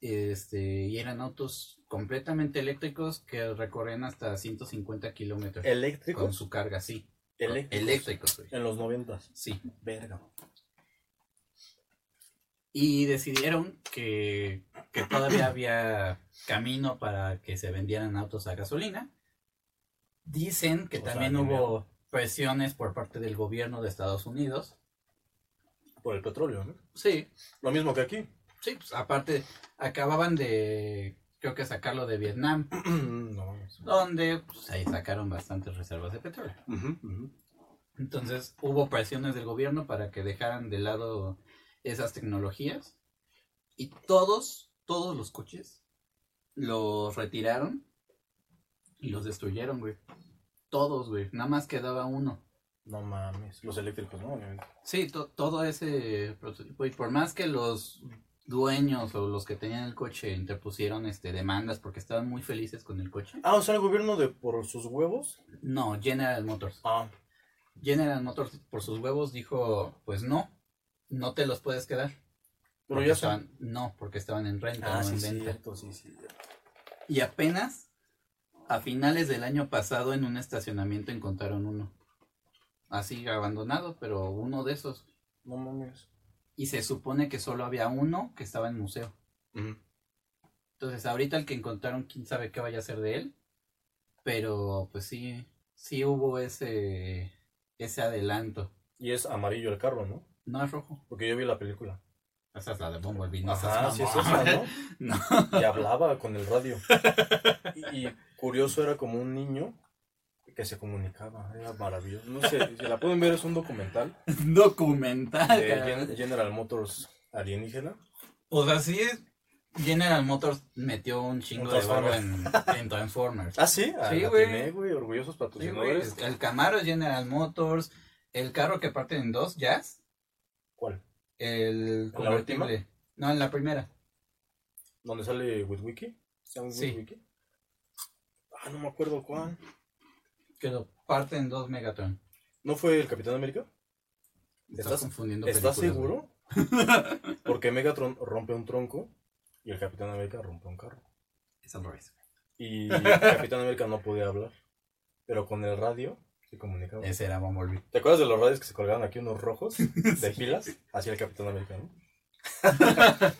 Este, y eran autos completamente eléctricos que recorren hasta 150 kilómetros con ¿Eléctricos? su carga, sí. Eléctricos. Eléctricos. En los noventas. Sí. Verga. Y decidieron que, que todavía había camino para que se vendieran autos a gasolina. Dicen que O también hubo presiones por parte del gobierno de Estados Unidos. Por el petróleo, ¿no? Sí, Lo mismo que aquí. sí, pues aparte acababan de, creo que sacarlo de Vietnam, [clears throat] no donde pues, ahí sacaron bastantes reservas de petróleo. Entonces hubo presiones del gobierno para que dejaran de lado esas tecnologías y todos, todos los coches los retiraron y los destruyeron, güey. Todos, güey. Nada más quedaba uno. No mames. Los eléctricos, ¿no? Obviamente. Sí, to- todo ese prototipo. Y por más que los dueños o los que tenían el coche interpusieron este demandas porque estaban muy felices con el coche. Ah, o sea, el gobierno de por sus huevos. No, General Motors. Ah, General Motors por sus huevos dijo, pues no, no te los puedes quedar. pero Porque ya están. estaban, no, porque estaban en renta, Ah, no sí, en venta. cierto, sí, sí. Y apenas a finales del año pasado en un estacionamiento encontraron uno. Así abandonado, pero uno de esos. No mames. Y se supone que solo había uno que estaba en museo. Entonces ahorita el que encontraron, quién sabe qué vaya a ser de él. Pero pues sí, sí hubo ese, ese adelanto. Y es amarillo el carro, ¿no? No es rojo. Porque yo vi la película. Esa es la de Bumblebee. No Ajá, sí es esa, ¿no? [laughs] No. Y hablaba con el radio. Y, y curioso era como un niño que se comunicaba, era maravilloso. No sé, si la pueden ver, es un documental [laughs] Documental, de. Gen- General Motors alienígena. O sea, sí, General Motors metió un chingo de barro en, en Transformers. Ah, sí, ah, Sí, güey. güey, orgullosos Sí, güey, patrocinadores. el Camaro es General Motors, el carro que parte en dos, Jazz, ¿Cuál? el ¿En la última? convertible. No, en la primera. ¿Dónde sale Witwiki? ¿Sale Sí. Witwiki? Ah, no me acuerdo cuál. Que lo parte en dos Megatron. ¿No fue el Capitán América? Estás, ¿Estás- confundiendo ¿Estás seguro? [laughs] Porque Megatron rompe un tronco y el Capitán América rompe un carro. Es al revés. Y Capitán América no podía hablar, pero con el radio se comunicaba. Ese era Bumblebee. ¿Te acuerdas de los radios que se colgaban aquí unos rojos [laughs] de pilas? Así el Capitán América, ¿no? [laughs]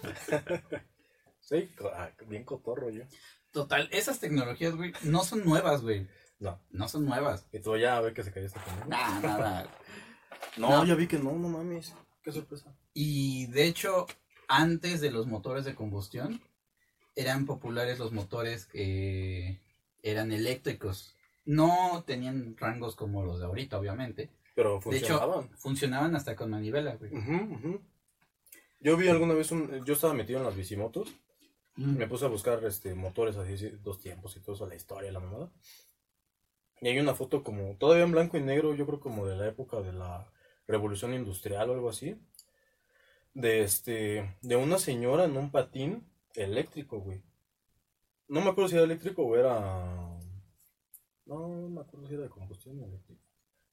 sí, ah, bien cotorro yo. Total, esas tecnologías, güey, no son nuevas, güey. No. No son nuevas. Y tú ya a ver que se cayó esta comida. Nada, nada. [laughs] No, No. ya vi que no, no mames. Qué sorpresa. Y de hecho, antes de los motores de combustión, eran populares los motores que eran eléctricos. No tenían rangos como los de ahorita, obviamente. Pero De hecho, funcionaban. funcionaban hasta con manivela, güey. Yo vi alguna vez un. Yo estaba metido en las bicimotos. Mm. Me puse a buscar este motores así, sí, dos tiempos y todo eso, la historia, la mamada. Y hay una foto como, todavía en blanco y negro, yo creo como de la época de la revolución industrial o algo así. De este, de una señora en un patín eléctrico, güey. No me acuerdo si era eléctrico o era... No, no me acuerdo si era de combustión o eléctrico.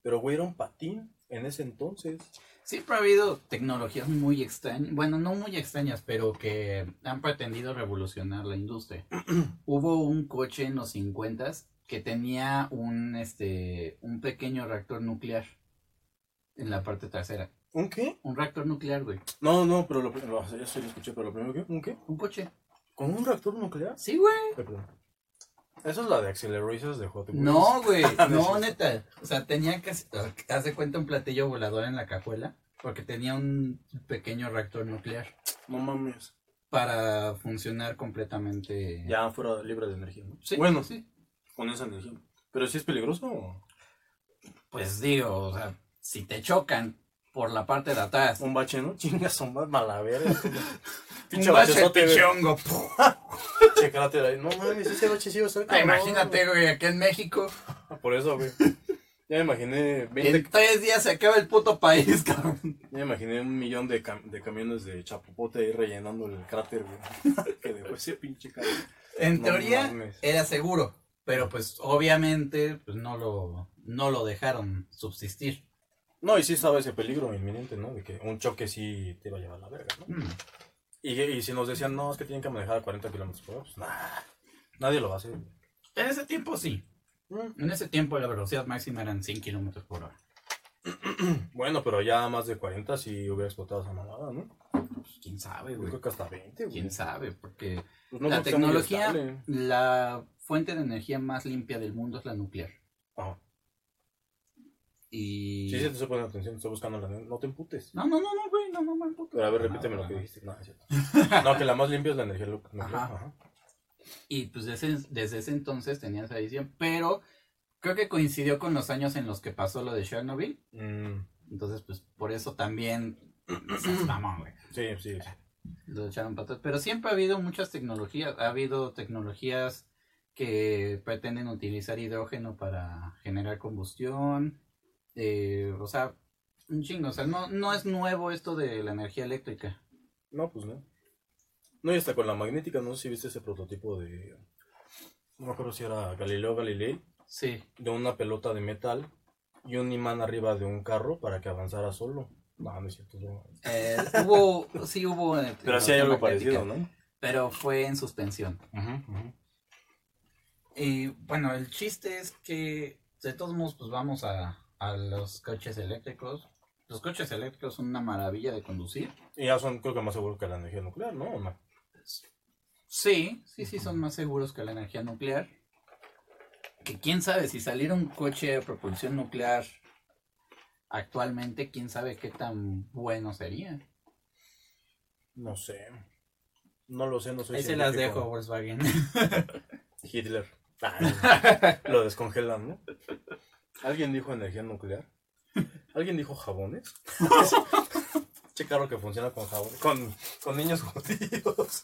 Pero, güey, era un patín en ese entonces. Siempre ha habido tecnologías muy extrañas, bueno, no muy extrañas, pero que han pretendido revolucionar la industria. [clears throat] Hubo un coche en los 50 que tenía un, este, un pequeño reactor nuclear en la parte trasera. ¿Un qué? Un reactor nuclear, güey. No, no, pero lo, ya sí lo escuché, pero lo primero que... ¿Un qué? Un coche. ¿Con un reactor nuclear? Sí, güey. Perdón. Esa es la de Accelerators de Hot Wheels. No, güey. [laughs] No No, neta. O sea, tenía que... Haz de cuenta un platillo volador en la cajuela. Porque tenía un pequeño reactor nuclear. No mames. Para funcionar completamente... Ya fuera libre de energía, ¿no? Sí, Bueno, sí. con esa energía. Pero si es peligroso. Pues digo, o sea, si te chocan por la parte de atrás. Un bache, ¿no? [laughs] Chingas, son más malaveras. [laughs] Un bache pichongo. Che No mames, ese bache sí va a Ah, cabrón. imagínate, güey, aquí en México. Por eso, güey. Ya me imaginé 20, En tres días se acaba el puto país, cabrón. ya me imaginé un millón de, cam- de camiones de chapopote ahí rellenando el cráter, güey. [laughs] que dejó ese pinche cráter. En No teoría mames. era seguro, pero pues obviamente pues no lo, no lo dejaron subsistir. No, y sí estaba ese peligro inminente, ¿no? De que un choque sí te iba a llevar a la verga, ¿no? Mm. Y, y si nos decían, no, es que tienen que manejar a 40 kilómetros por hora, pues nah, nadie lo va a hacer. En ese tiempo sí. En ese tiempo la velocidad máxima eran 100 kilómetros por hora. [clears throat] Bueno, pero ya más de 40 sí hubiera explotado esa mamada, ¿no? Pues, ¿Quién sabe, güey? creo que hasta 20, güey. ¿Quién sabe? Porque Pues no la tecnología, la fuente de energía más limpia del mundo es la nuclear. Ajá. Y... Sí, sí, te estoy poniendo atención, estoy buscando la... No te emputes. No, no, no, no, güey, no, no, no, no. Pero a ver, repíteme no, lo que no. dijiste. No, es cierto. No, que la más limpia es la energía nuclear. Ajá. Ajá. Y pues desde, desde ese entonces tenía esa visión, pero creo que coincidió con los años en los que pasó lo de Chernobyl. Mm, Entonces, pues por eso también [clears throat] mamón, güey. sí, sí, sí. Lo echaron atrás. Pero siempre ha habido muchas tecnologías. Ha habido tecnologías que pretenden utilizar hidrógeno para generar combustión. Eh, o sea, un chingo. O sea, no, no es nuevo esto de la energía eléctrica. No, pues no. No, y hasta con la magnética, no sé si viste ese prototipo de... No me acuerdo si era Galileo Galilei, Sí. de una pelota de metal y un imán arriba de un carro para que avanzara solo. No, no es cierto. no. Eh, hubo, sí hubo. eh, Pero sí hay algo parecido, ¿no? Pero fue en suspensión. Y bueno, el chiste es que de todos modos pues vamos a, a los coches eléctricos. Los coches eléctricos son una maravilla de conducir. Y ya son, creo que más seguros que la energía nuclear, ¿no? ¿O no? Sí, sí, sí, son más seguros que la energía nuclear. Que quién sabe, si saliera un coche de propulsión nuclear actualmente, quién sabe qué tan bueno sería. No sé. No lo sé, no soy Ahí se las dejo, Volkswagen. [laughs] Hitler. Ah, [laughs] lo descongelan, ¿no? ¿Alguien dijo energía nuclear? ¿Alguien dijo jabones? [laughs] che carro que funciona con jabones. Con, con niños judíos.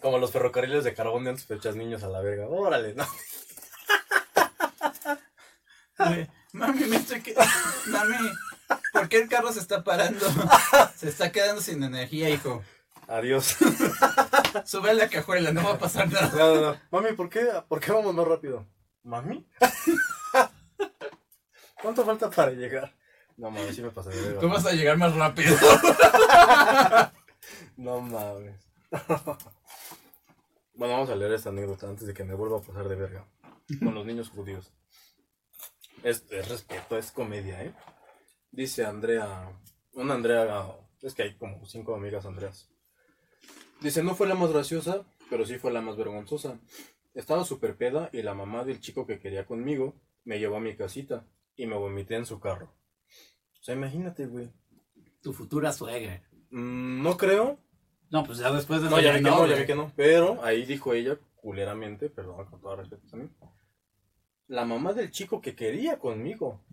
Como los ferrocarriles de carbón de antes, pero echas niños a la verga. Órale, ¿no? Güey, Mami, me estoy que... Mami, ¿por qué el carro se está parando? Se está quedando sin energía, hijo. Adiós. Sube a la cajuela, no va a pasar nada. No, no, no. Mami, ¿por qué, ¿por qué vamos más rápido? ¿Mami? [laughs] ¿Cuánto falta para llegar? No mames, sí me pasé de verga. Tú vas a llegar más rápido. [laughs] No mames. [laughs] Bueno, vamos a leer esta anécdota antes de que me vuelva a pasar de verga. Con los niños judíos. Es, es respeto, es comedia, ¿eh? Dice Andrea. Una Andrea. Es que hay como cinco amigas Andreas. Dice, no fue la más graciosa, pero sí fue la más vergonzosa. Estaba súper peda y la mamá del chico que quería conmigo me llevó a mi casita y me vomité en su carro. O sea, imagínate, güey. Tu futura suegra. Mm, no creo, No, pues ya después de no, ya vi que no, ya vi que no. Pero ahí dijo ella, culeramente, perdón, con todo respeto también. La mamá del chico que quería conmigo.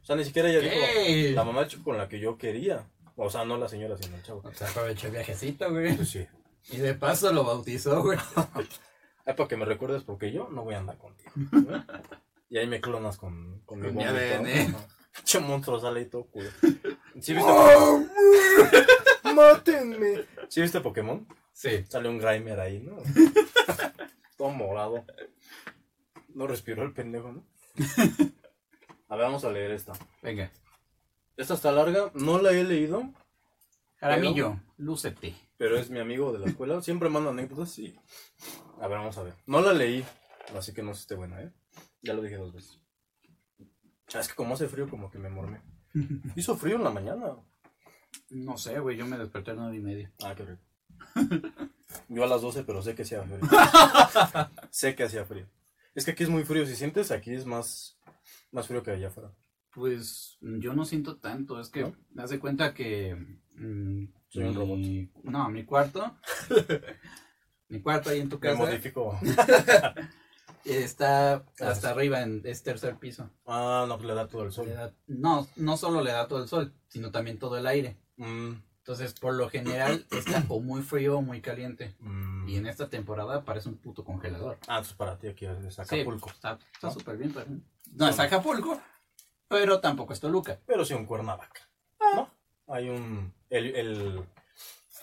O sea, ni siquiera ella dijo la mamá del chico con la que yo quería. O sea, no la señora, sino el chavo. O sea, aprovechó el viajecito, güey. Pues sí. Y de paso lo bautizó, güey. [laughs] Es para que me recuerdes porque yo no voy a andar contigo. [laughs] ¿no? Y ahí me clonas con, con mi Con mi vómito. ADN. Che monstruo sale y todo culo. ¿Sí viste? [laughs] ¡Mátenme! ¿Sí viste Pokémon? Sí. Sale un Grimer ahí, ¿no? [laughs] Todo morado. No respiró el pendejo, ¿no? A ver, vamos a leer esta. Venga. Esta está larga, no la he leído, Jaramillo, lúcete. pero es mi amigo de la escuela. Siempre manda anécdotas y... A ver, vamos a ver. No la leí, así que no sé si esté buena, ¿eh? Ya lo dije dos veces. Ah, Es que como hace frío, como que me mormé. [laughs] Hizo frío en la mañana. No sé, güey, yo me desperté a las nueve y media. Ah, qué rico. [laughs] Yo a las 12, pero sé que hacía frío. [laughs] sé que hacía frío. Es que aquí es muy frío. Si sientes, aquí es más, más frío que allá afuera. Pues yo no siento tanto, es que ¿No? me hace cuenta que... mm, Soy un robot. No, mi cuarto. [laughs] mi cuarto ahí en tu Me casa modifico. [laughs] está [laughs] hasta arriba, en, es tercer piso. Ah, no, pues le da todo el sol. Da- no, no solo le da todo el sol, sino también todo el aire. Mm, Entonces, por lo general, [clears throat] está o muy frío o muy caliente. mm. Y en esta temporada parece un puto congelador. Ah, entonces para ti aquí es Sí, Acapulco. está está ¿No? súper bien. para mí. No es Acapulco, pero tampoco es Toluca. Pero sí un Cuernavaca. ¿No? Hay un. El, el.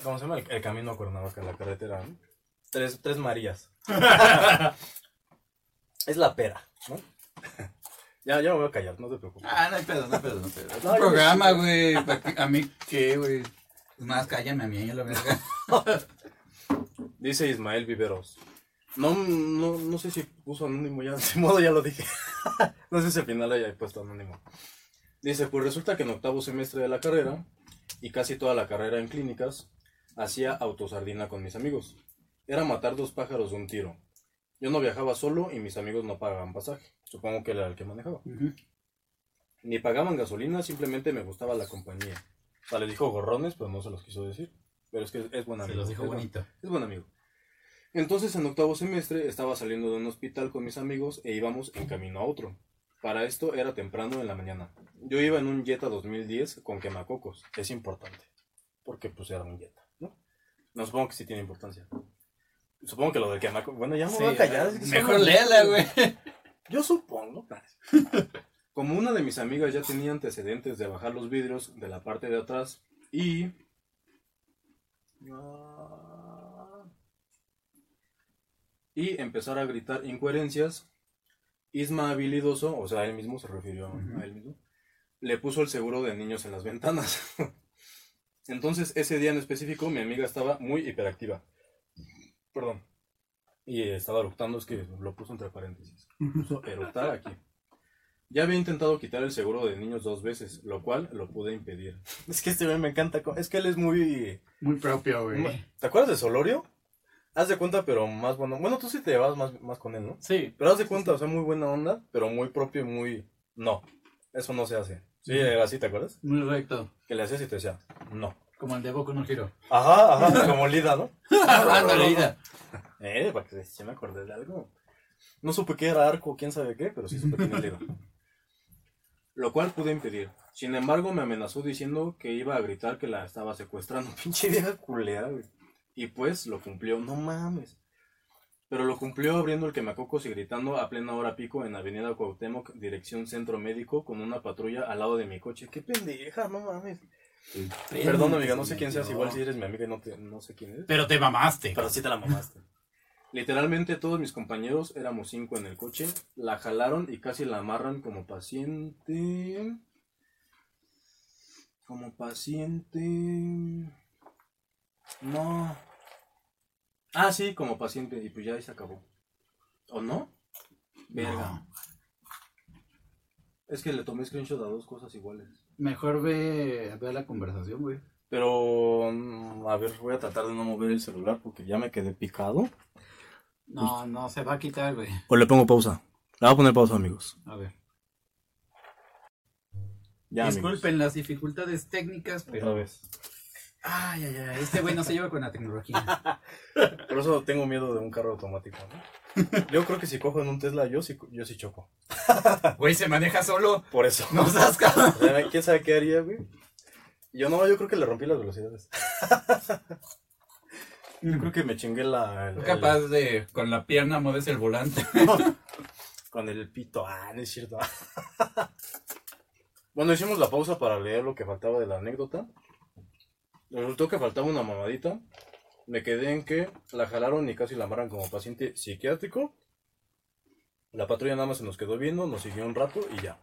¿Cómo se llama? El, el camino a Cuernavaca, la carretera. ¿no? Tres, tres Marías. [laughs] es la pera, ¿no? ya, ya me voy a callar, no te preocupes. Ah, no hay pedo, no hay pedo, no hay pedo. Es un programa, güey. ¿A mí qué, güey? Es más, cállame a mí, yo la verga. [laughs] Dice Ismael Viveros. No, no, no sé si puso anónimo ya, [laughs] de modo ya lo dije. [laughs] no sé si al final haya puesto anónimo. Dice, pues resulta que en octavo semestre de la carrera, y casi toda la carrera en clínicas, hacía autosardina con mis amigos. Era matar dos pájaros de un tiro. Yo no viajaba solo y mis amigos no pagaban pasaje. Supongo que él era el que manejaba. Ni pagaban gasolina, simplemente me gustaba la compañía. O sea, le dijo gorrones, pero no se los quiso decir. Pero es que es buen Se amigo. los dijo Es buen- bonito. es buen amigo. Entonces, en octavo semestre, estaba saliendo de un hospital con mis amigos e íbamos en camino a otro. Para esto era temprano en la mañana. Yo iba en un Jetta 2010 con quemacocos. Es importante. Porque pues era un Jetta, ¿no? No, supongo que sí tiene importancia. Supongo que lo del quemacocos... Bueno, ya me voy a callar. son Mejor léela, güey. Yo supongo. Como una de mis amigas ya tenía antecedentes de bajar los vidrios de la parte de atrás y... Y empezar a gritar incoherencias, Isma habilidoso, o sea, él mismo se refirió a él mismo, le puso el seguro de niños en las ventanas. [laughs] Entonces, ese día en específico, mi amiga estaba muy hiperactiva. Perdón. Y estaba eructando, es que lo puso entre paréntesis. Puso eructar aquí. Ya había intentado quitar el seguro de niños dos veces, lo cual lo pude impedir. [laughs] Es que este güey me encanta. Es que él es muy... Muy propio, güey. ¿Te acuerdas de Solorio? Haz de cuenta, pero más bueno. Bueno, tú sí te llevabas más, más con él, ¿no? Sí. Pero haz de cuenta, o sea, muy buena onda, pero muy propio y muy... No, eso no se hace. Sí, era así, ¿te acuerdas? Muy recto. Que le hacías y te decía, no. Como el de Boku no Hero. Ajá, ajá, como Lida, ¿no? [laughs] Ándale, Ida. Eh, para que se me acordé de algo. No supe qué era arco, quién sabe qué, pero sí supe quién era Lida. Lo cual pude impedir. Sin embargo, me amenazó diciendo que iba a gritar que la estaba secuestrando. [laughs] Pinche vieja culera, güey. Y pues lo cumplió, no mames. Pero lo cumplió abriendo el quemacocos y gritando a plena hora pico en Avenida Cuauhtémoc, dirección Centro Médico, con una patrulla al lado de mi coche. ¡Qué pendeja, no mames! Perdón, amiga, no sé quién seas, igual si eres mi amiga y no, te, no sé quién eres. Pero te mamaste. Pero sí te la mamaste. Literalmente todos mis compañeros, éramos cinco en el coche, la jalaron y casi la amarran como paciente. Como paciente. No. Ah, sí, como paciente. Y pues ya ahí se acabó. ¿O no? Verga. No. Es que le tomé screenshot a dos cosas iguales. Mejor ve, ve la conversación, güey. Pero, mm, a ver, voy a tratar de no mover el celular porque ya me quedé picado. No, no, se va a quitar, güey. O le pongo pausa. Le voy a poner pausa, amigos. A ver. Ya, Disculpen las dificultades técnicas, Otra pero. vez. Ay, ay, ay. Este güey no se lleva con la tecnología. [laughs] Por eso tengo miedo de un carro automático, ¿no? [laughs] Yo creo que si cojo en un Tesla, yo sí, yo sí choco. [laughs] Güey, se maneja solo. Por eso. No seas cabrón. O sea, ¿Quién sabe qué haría, güey? Yo no, yo creo que le rompí las velocidades. Yo creo que me chingué la... el- Capaz de, con la pierna, mueves el volante. con el pito. Ah, no es cierto. bueno, hicimos la pausa para leer lo que faltaba de la anécdota. Resultó que faltaba una mamadita. Me quedé en que la jalaron y casi la amarran como paciente psiquiátrico. La patrulla nada más se nos quedó viendo, nos siguió un rato y ya.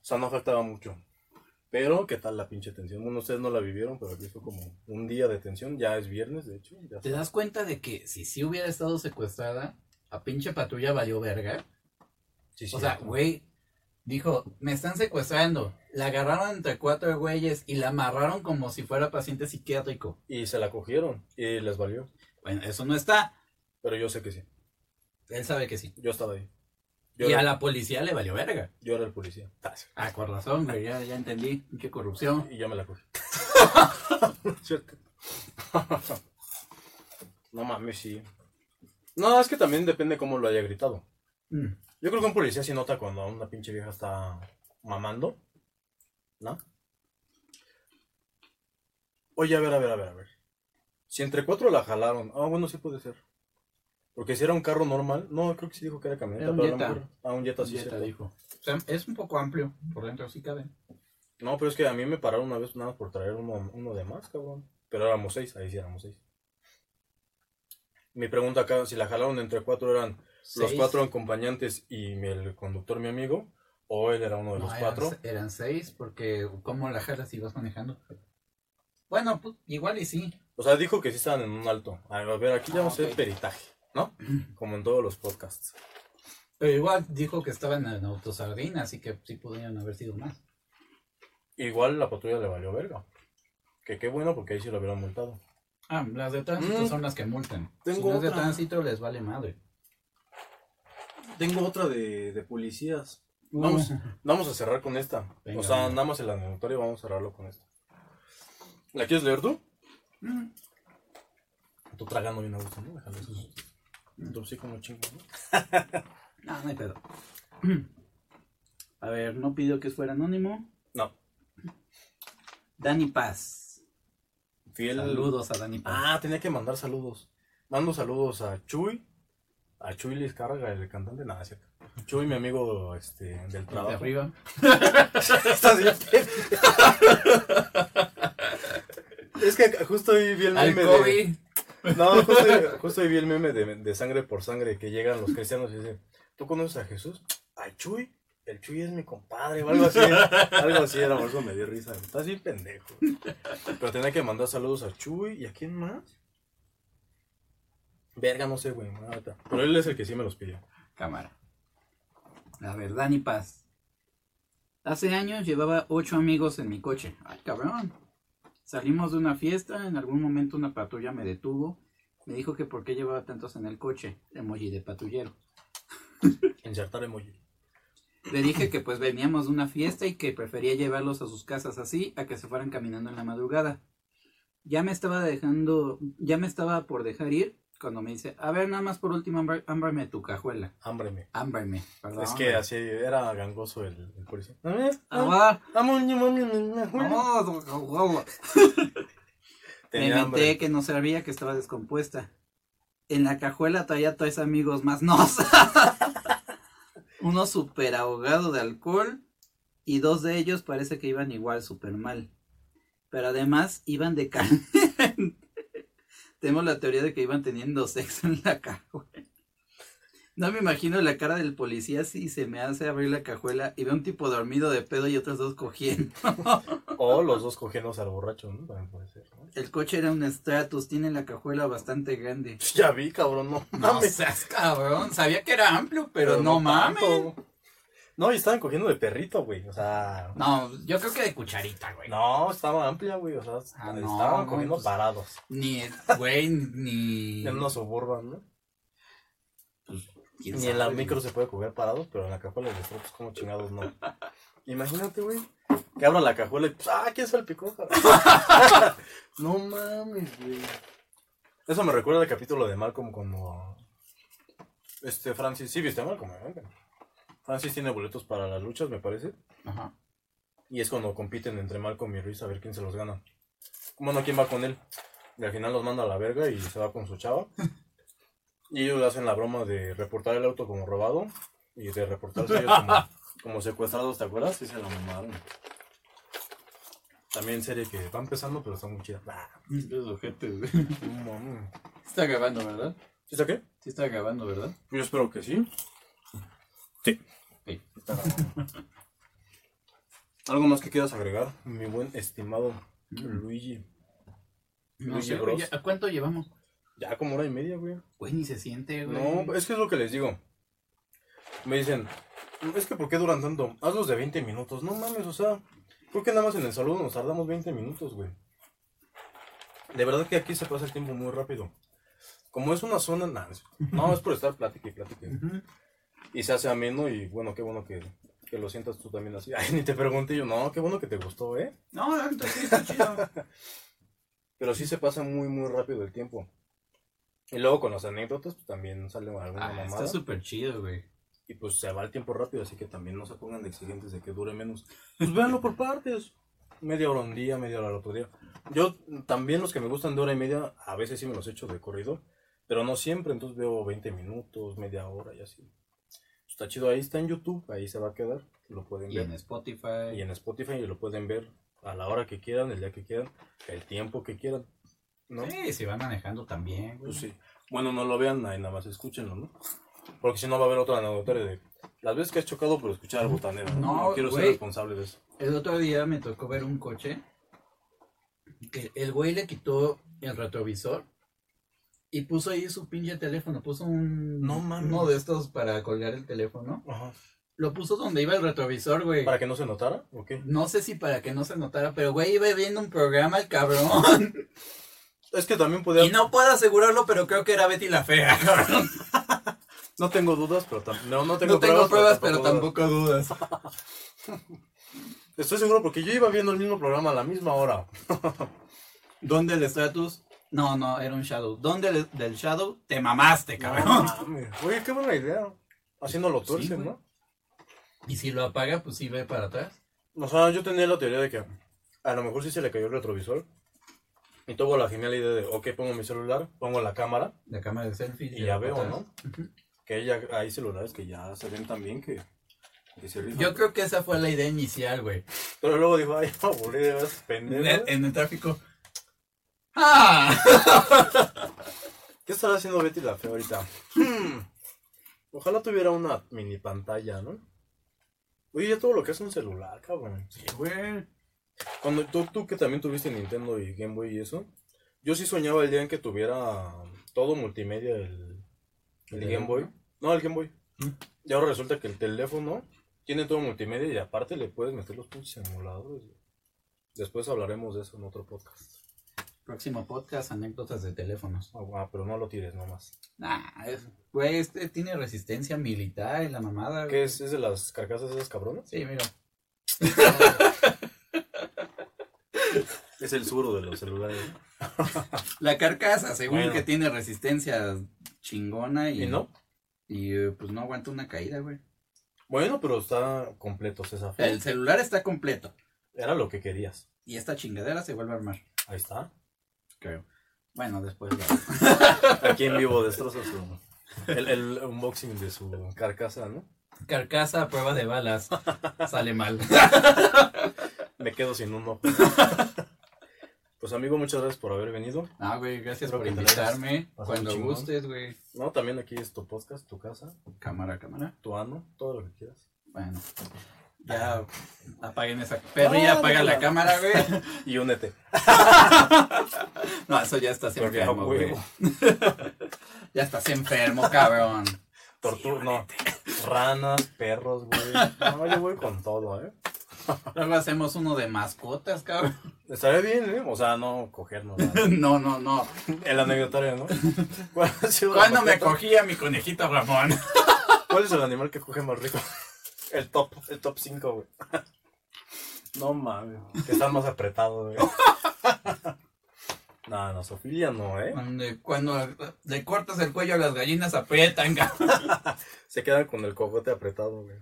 O sea, no faltaba mucho. Pero, ¿qué tal la pinche tensión? Bueno, ustedes no la vivieron, pero aquí fue como un día de tensión. Ya es viernes, de hecho. Ya ¿Te está. das cuenta de que si sí hubiera estado secuestrada, a pinche patrulla valió verga? Sí, O sí, sea, güey, dijo, me están secuestrando. La agarraron entre cuatro güeyes y la amarraron como si fuera paciente psiquiátrico. Y se la cogieron y les valió. Bueno, eso no está. Pero yo sé que sí. Él sabe que sí. Yo estaba ahí. Yo, Y era, a la policía le valió verga. yo era el policía. Ah, con razón, güey, ya, ya entendí. Qué corrupción. Y ya me la cogí. [laughs] No mames, sí. No, es que también depende cómo lo haya gritado. Mm. Yo creo que un policía sí nota cuando una pinche vieja está mamando. ¿No? Oye, a ver, a ver, a ver, a ver. Si entre cuatro la jalaron. Ah, bueno, sí puede ser. Porque si era un carro normal. No, creo que sí dijo que era camioneta. Era un pero Jetta. mejor- Ah, un Jetta sí dijo. O sea, es un poco amplio. Por dentro sí cabe. No, pero es que a mí me pararon una vez nada por traer uno, uno de más, cabrón. Pero éramos seis, ahí sí éramos seis. Mi pregunta acá, si la jalaron entre cuatro eran los Seis. cuatro acompañantes y el conductor, mi amigo, o él era uno de No, los eran, cuatro. eran seis, porque ¿cómo la jalas si vas manejando? Bueno, pues, igual y sí. O sea, dijo que sí estaban en un alto. A ver, aquí ya Ah, vamos a hacer peritaje, ¿no? [clears throat] Como en todos los podcasts. Pero igual dijo que estaban en autosardina, así que sí podrían haber sido más. Igual la patrulla le valió verga. Que qué bueno, porque ahí sí lo hubieran multado. Ah, las de tránsito Mm. son las que multan. Tengo si no es de tránsito les vale madre. Tengo otra de, de policías. Vamos, vamos a cerrar con esta. Venga, o sea, venga. nada más el anecdotario, vamos a cerrarlo con esta. ¿La quieres leer tú? mm, Tú tragando bien a gusto, ¿no? Déjale eso. Tú sí como chingo, ¿no? [laughs] No, no hay pedo. [clears throat] A ver, no pidió que fuera anónimo. No. Dani Paz. Fiel. Saludos a Dani Paz. Ah, tenía que mandar saludos. Mando saludos a Chuy. A Chuy les carga el cantante. Nada, cierto. Chuy, mi amigo este, del de trabajo. arriba. [laughs] Estás bien Es que justo hoy vi el Al meme de... No, justo, justo hoy vi el meme de, de sangre por sangre que llegan los cristianos y dicen, ¿tú conoces a Jesús? Ay, Chuy, el Chuy es mi compadre o algo así. algo así era, por eso me dio risa. Estás bien pendejo. Pero tenía que mandar saludos a Chuy y a quién más. Verga, no sé, güey. Pero él es el que sí me los pidió. Cámara. A ver, Dani Paz. Hace años llevaba ocho amigos en mi coche. Ay, cabrón. Salimos de una fiesta, en algún momento una patrulla me detuvo. Me dijo que por qué llevaba tantos en el coche. Emoji de patrullero. [laughs] Insertar emoji. Le dije que pues veníamos de una fiesta y que prefería llevarlos a sus casas así a que se fueran caminando en la madrugada. Ya me estaba dejando, ya me estaba por dejar ir cuando me dice, a ver, nada más por último, ámbrame tu cajuela. Ámbrame, perdón. Es que así era gangoso el, el policía. Ah, Vamos, vamos. [laughs] Me inventé que no servía, que estaba descompuesta. En la cajuela traía tres amigos más. No, uno súper ahogado de alcohol y dos de ellos parece que iban igual súper mal. Pero además iban de carne. Tenemos la teoría de que iban teniendo sexo en la cajuela. No me imagino la cara del policía si se me hace abrir la cajuela y veo un tipo dormido de pedo y otros dos cogiendo. [laughs] O los dos cogiéndose al borracho, ¿no? También puede ser. ¿no? El coche era un Stratus, tiene la cajuela bastante grande. Ya vi, cabrón, no No mames. seas cabrón, sabía que era amplio, pero, no, mames. No, y estaban cogiendo de perrito, güey. O sea. No, yo creo que de cucharita, güey. No, estaba amplia, güey. O sea, Ah, no, estaban no, cogiendo pues- parados. Ni, güey, ni. En una suburban, ¿no? quién Ni en la micro se puede coger parados, pero en la cajuela de pues como chingados no. Imagínate, güey. Que abra la cajuela y pues, ah, ¿quién salpicó? cabrón?" [laughs] no mames, güey. Eso me recuerda al capítulo de Malcolm cuando. Este, Francis. Sí, viste a Malcolm, ¿eh? Francis tiene boletos para las luchas, me parece. Ajá. Y es cuando compiten entre Malcolm y Ruiz a ver quién se los gana. Bueno, quién va con él. Y al final los manda a la verga y se va con su chava. [laughs] Y ellos le hacen la broma de reportar el auto como robado y de reportarse ellos como, [laughs] como secuestrados, ¿te acuerdas? Sí, se lo mamaron. También serie que va empezando, pero está muy chida. Ah, Los ojetes, güey. Está grabando, ¿verdad? ¿Sí está qué? Sí está grabando, ¿verdad? Yo espero que sí. Sí. Sí. Está grabando. ¿Algo más que quieras agregar, mi buen estimado Luigi? No Luigi sé, Bros. ¿a cuánto llevamos? Ya como hora y media, güey. Güey, ni se siente, güey. No, es que es lo que les digo. Me dicen, es que ¿por qué duran tanto? Hazlos de 20 minutos. No mames, o sea, ¿por qué nada más en el saludo nos tardamos 20 minutos, güey? De verdad que aquí se pasa el tiempo muy rápido. Como es una zona, nada, no, es por estar plática y plática. Y se hace ameno y bueno, qué bueno que, que lo sientas tú también así. [laughs] Ay, ni te pregunté yo, no, qué bueno que te gustó, ¿eh? No, sí está chido. [laughs] Pero sí se pasa muy, muy rápido el tiempo. Y luego con las anécdotas, pues también sale alguna Ah, mamada. está súper chido, güey. Y pues se va el tiempo rápido, así que también no se pongan de exigentes de que dure menos. Pues véanlo por partes. Media hora un día, media hora al otro día. Yo también los que me gustan de hora y media, a veces sí me los echo de corrido, pero no siempre, entonces veo 20 minutos, media hora y así. Está chido, ahí está en YouTube, ahí se va a quedar, lo pueden Y ver. en Spotify. Y en Spotify y lo pueden ver a la hora que quieran, el día que quieran, el tiempo que quieran. ¿No? Sí, si van manejando también, güey. Pues sí. Bueno, no lo vean, ahí nada más escúchenlo, ¿no? Porque si no va a haber otra anecdotaria de las veces que has chocado por escuchar al botanero. No, No, quiero ser responsable de eso. El otro día me tocó ver un coche que el güey le quitó el retrovisor y puso ahí su pinche teléfono. Puso un. No mames. Uno de estos para colgar el teléfono. Ajá. Lo puso donde iba el retrovisor, güey. ¿Para que no se notara? ¿O qué? No sé si para que no se notara, pero güey, iba viendo un programa el cabrón. [laughs] Es que también podía. y no puedo asegurarlo, pero creo que era Betty la Fea, cabrón. [laughs] No tengo dudas, pero tam- no, no tengo No tengo pruebas, pero pero tampoco dudas. [laughs] Estoy seguro porque yo iba viendo el mismo programa a la misma hora. ¿Dónde el Stratus? No, no, era un Shadow. ¿Dónde el- del Shadow? Te mamaste, cabrón. mames. [laughs] Oye, qué buena idea. Haciéndolo güey. ¿no? Y si lo apaga, pues sí ve para atrás. O sea, yo tenía la teoría de que a lo mejor sí se le cayó el retrovisor. Y tuvo la genial idea de, ok, pongo mi celular, pongo la cámara La cámara de selfie. y ya veo, ¿no? Que hay, hay celulares que ya se ven tan bien que, que se rifan. Yo creo que esa fue la idea inicial, güey. Pero luego dijo, ay, [laughs] aburrido, pendejo. En, en el tráfico. ¡Ah! ¿Qué estará haciendo Betty la Fea ahorita? Hmm. Ojalá tuviera una mini pantalla, ¿no? Oye, ya todo lo que es un celular, cabrón. Sí, güey. Cuando tú, tú que también tuviste Nintendo y Game Boy y eso, yo sí soñaba el día en que tuviera todo multimedia el, el ¿El Game Boy. No, el Game Boy. Mm. Y ahora resulta que el teléfono tiene todo multimedia y aparte le puedes meter los pinches emuladores. Después hablaremos de eso en otro podcast. Próximo podcast, anécdotas de teléfonos. Ah, pero no lo tires nomás. Nah, es, güey, este tiene resistencia militar y la mamada. ¿Qué es? ¿Es de las carcasas de esas cabronas? Sí, mira. [laughs] Es el suro de los celulares. [laughs] La carcasa, según Bueno. que tiene resistencia chingona y. ¿Y no? Y eh, pues no aguanta una caída, güey. Bueno, pero está completo, César. El celular está completo. Era lo que querías. Y esta chingadera se vuelve a armar, Ahí está. Creo. Bueno, después ya. [laughs] Aquí en vivo destroza su... El, el unboxing de su carcasa, ¿no? Carcasa a prueba de balas. Sale mal. [laughs] Me quedo sin uno. [laughs] Pues amigo, muchas gracias por haber venido. Ah, güey, gracias por invitarme. Cuando gustes, güey. No, también aquí es tu podcast, tu casa, Cámara, cámara. tu ano, todo lo que quieras. Bueno. Ya apaguen esa. Perrilla, No, apaga no, la cámara, güey. [laughs] Y únete. No, eso ya estás Porque enfermo, güey. [laughs] Ya estás enfermo, cabrón. Tortuga, no. Ranas, perros, güey. No, yo voy con todo, ¿eh? [laughs] Luego hacemos uno de mascotas, cabrón. Estaría bien, ¿eh? O sea, no cogernos. nada. No, no, no. El anecdotario, ¿no? ¿Cuál, ha sido la ¿Cuándo me mascota? cogí a mi conejito Ramón? ¿Cuál es el animal que coge más rico? El top, el top 5, güey. No mames. Que están más apretados, güey. No, no, Sofía no, ¿eh? Cuando le cortas el cuello a las gallinas aprietan. Se quedan con el cogote apretado, güey.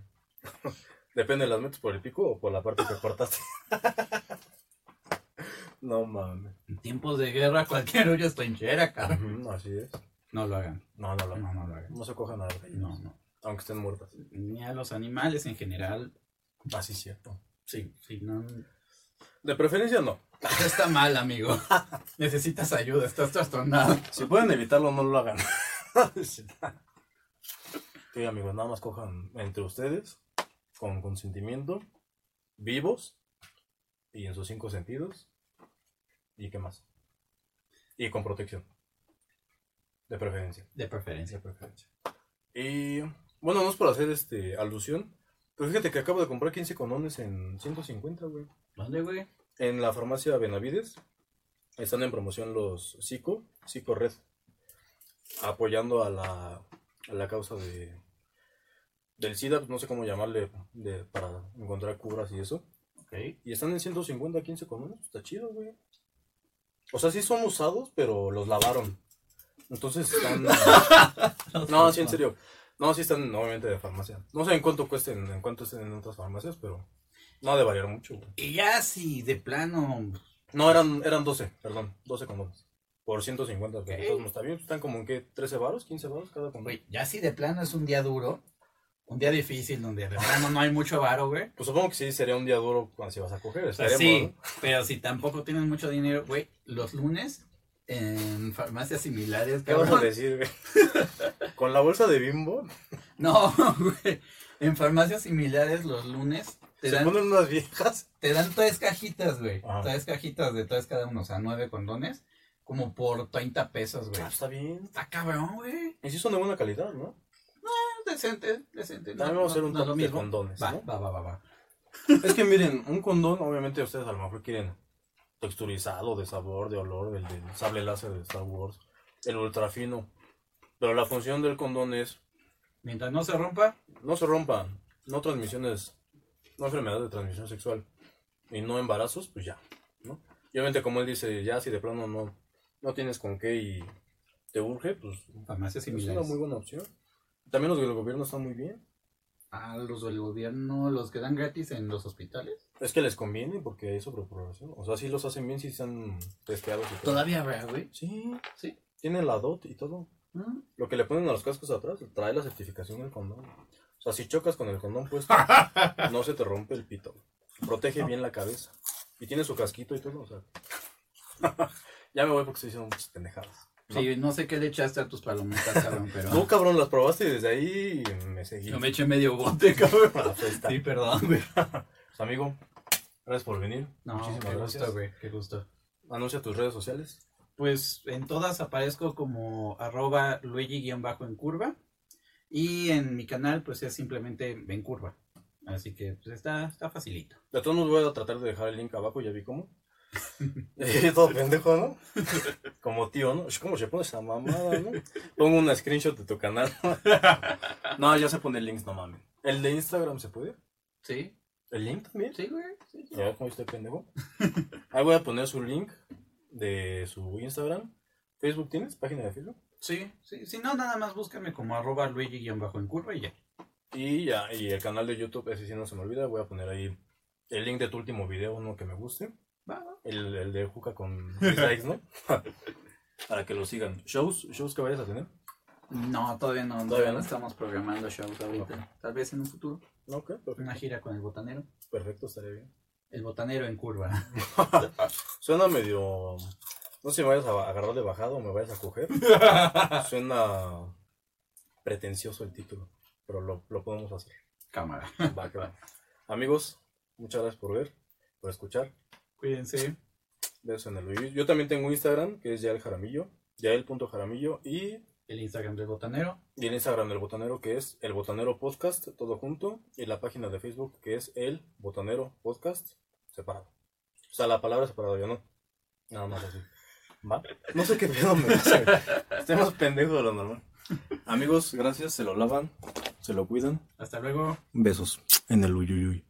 Depende, ¿las metes por el pico o por la parte que cortaste? No mames. En tiempos de guerra cualquier hoyo es trinchera, cabrón. Ujú, Así es. No lo hagan. No, no, no. No, no lo hagan. No se cojan a las gallinas, No, no. Aunque estén muertas. Ni a los animales en general. Así es cierto. Sí, sí, no. De preferencia, no. Está mal, amigo. [laughs] Necesitas ayuda, estás trastornado. Si pueden evitarlo, no lo hagan. [laughs] sí, amigos, nada más cojan entre ustedes, con consentimiento, vivos y en sus cinco sentidos. ¿Y qué más? Y con protección. De preferencia. De preferencia. De preferencia. Y bueno, no es por hacer este alusión, pero fíjate que acabo de comprar 15 condones en 150, güey. ¿Dónde, güey? En la farmacia Benavides están en promoción los Zico, Zico Red, apoyando a la, a la causa de del SIDA, pues no sé cómo llamarle, de, para encontrar curas y eso. Ok. Y están en 150, 15 con uno, está chido, güey. O sea, sí son usados, pero los lavaron. Entonces están... [laughs] no, sí, en serio. No, sí están obviamente de farmacia. No sé en cuánto cuesten, en cuánto estén en otras farmacias, pero no ha de variar mucho, güey. Y ya si de plano. No, eran, eran 12, perdón, 12 condones. Por 150, pero Ok. de todos modos está bien. Están como en qué, 13 varos, 15 varos cada condón. Güey, ya si de plano es un día duro. Un día difícil donde de plano no hay mucho varo, güey. Pues supongo que sí sería un día duro cuando si vas a coger. Sea, estaría sí, bueno. pero si tampoco tienes mucho dinero, güey, los lunes en farmacias similares, ¿Qué vas a cabrón. decir, güey? [laughs] Con la bolsa de bimbo No, güey. En farmacias similares los lunes te se dan, ponen unas viejas. te dan tres cajitas, güey. Ajá. Tres cajitas de tres cada uno, o sea, nueve condones, como por 30 pesos, güey. Ah, está bien. Está cabrón, güey. Y sí son de buena calidad, ¿no? Decente, decente. También vamos a hacer un no top de condones, Va, ¿no? va, va, va, va. Es que miren, un condón, obviamente ustedes a lo mejor quieren texturizado, de sabor, de olor, el del sable láser de Star Wars, el ultra fino. Pero la función del condón es Mientras no se rompa, no se rompa, no transmisiones, no enfermedades de transmisión sexual y no embarazos, pues ya, ¿no? Y obviamente como él dice, ya si de plano no, no tienes con qué y te urge, pues farmacias es una muy buena opción. También los del gobierno están muy bien. Ah, los del gobierno, los que dan gratis en los hospitales. Es que les conviene porque hay sobrepoblación. O sea, sí los hacen bien si están testeados y todo. Todavía habrá, güey. Sí, Sí. tienen la DOT y todo. Mm. Lo que le ponen a los cascos atrás trae la certificación del condón. O sea, si chocas con el condón puesto, [laughs] no se te rompe el pito. Protege bien la cabeza. Y tiene su casquito y todo, o sea. [laughs] ya me voy porque se hicieron muchas pendejadas. ¿no? Sí, no sé qué le echaste a tus palomitas, cabrón, pero. Tú, cabrón, las probaste y desde ahí me seguí. Yo me eché medio bote, cabrón. Sí, perdón, güey. [laughs] Pues, amigo, gracias por venir. No, Muchísimas qué gracias. gusto, güey, qué gusto. Anuncia tus redes sociales. Pues en todas aparezco como arroba Luigi-en curva. Y en mi canal, pues es simplemente en curva. Así que pues está, está facilito. De todos modos voy a tratar de dejar el link abajo, ya vi cómo. [laughs] [laughs] Todo pendejo, ¿no? [laughs] Como tío, ¿no? ¿Cómo se pone esa mamada, no? Pongo una screenshot de tu canal. no, ya se pone links, no mames. ¿El de Instagram se puede? Sí, ¿El link también? sí, güey. Sí, sí. Ya ves cómo estoy pendejo. [laughs] Ahí voy a poner su link de su Instagram. ¿Facebook tienes? ¿Página de Facebook? Sí, sí, si no, nada más búscame como arroba Luigi-en curva y ya. Y ya, y el canal de YouTube, ese sí no se me olvida. Voy a poner ahí el link de tu último video, uno que me guste. Va, va. El, el de Juca con dislikes, ¿no? [laughs] Para que lo sigan. ¿Shows? ¿Shows que vayas a tener? No, todavía no, ¿Todavía no estamos programando shows ahorita. Tal vez en un futuro. Una gira con el botanero. Perfecto, estaría bien. El botanero en curva. [laughs] Suena medio. No sé si me vayas a agarrar de bajada o me vayas a coger. [laughs] Suena pretencioso el título, pero lo, lo podemos hacer. Cámara. Va, va. Amigos, muchas gracias por ver, por escuchar. Cuídense. Besos en el. Yo también tengo Instagram, que es Yael Jaramillo, Yael.jaramillo, y, El Instagram del botanero. y el Instagram del botanero, que es el botanero podcast, todo junto, y la página de Facebook, que es el botanero podcast, separado. O sea, la palabra separada, yo no. Nada más así. [laughs] ¿Va? No sé qué pedo me hace. Estoy más pendejo de lo normal. Amigos, gracias, se lo lavan, se lo cuidan. Hasta luego. Besos en el uyuyuy.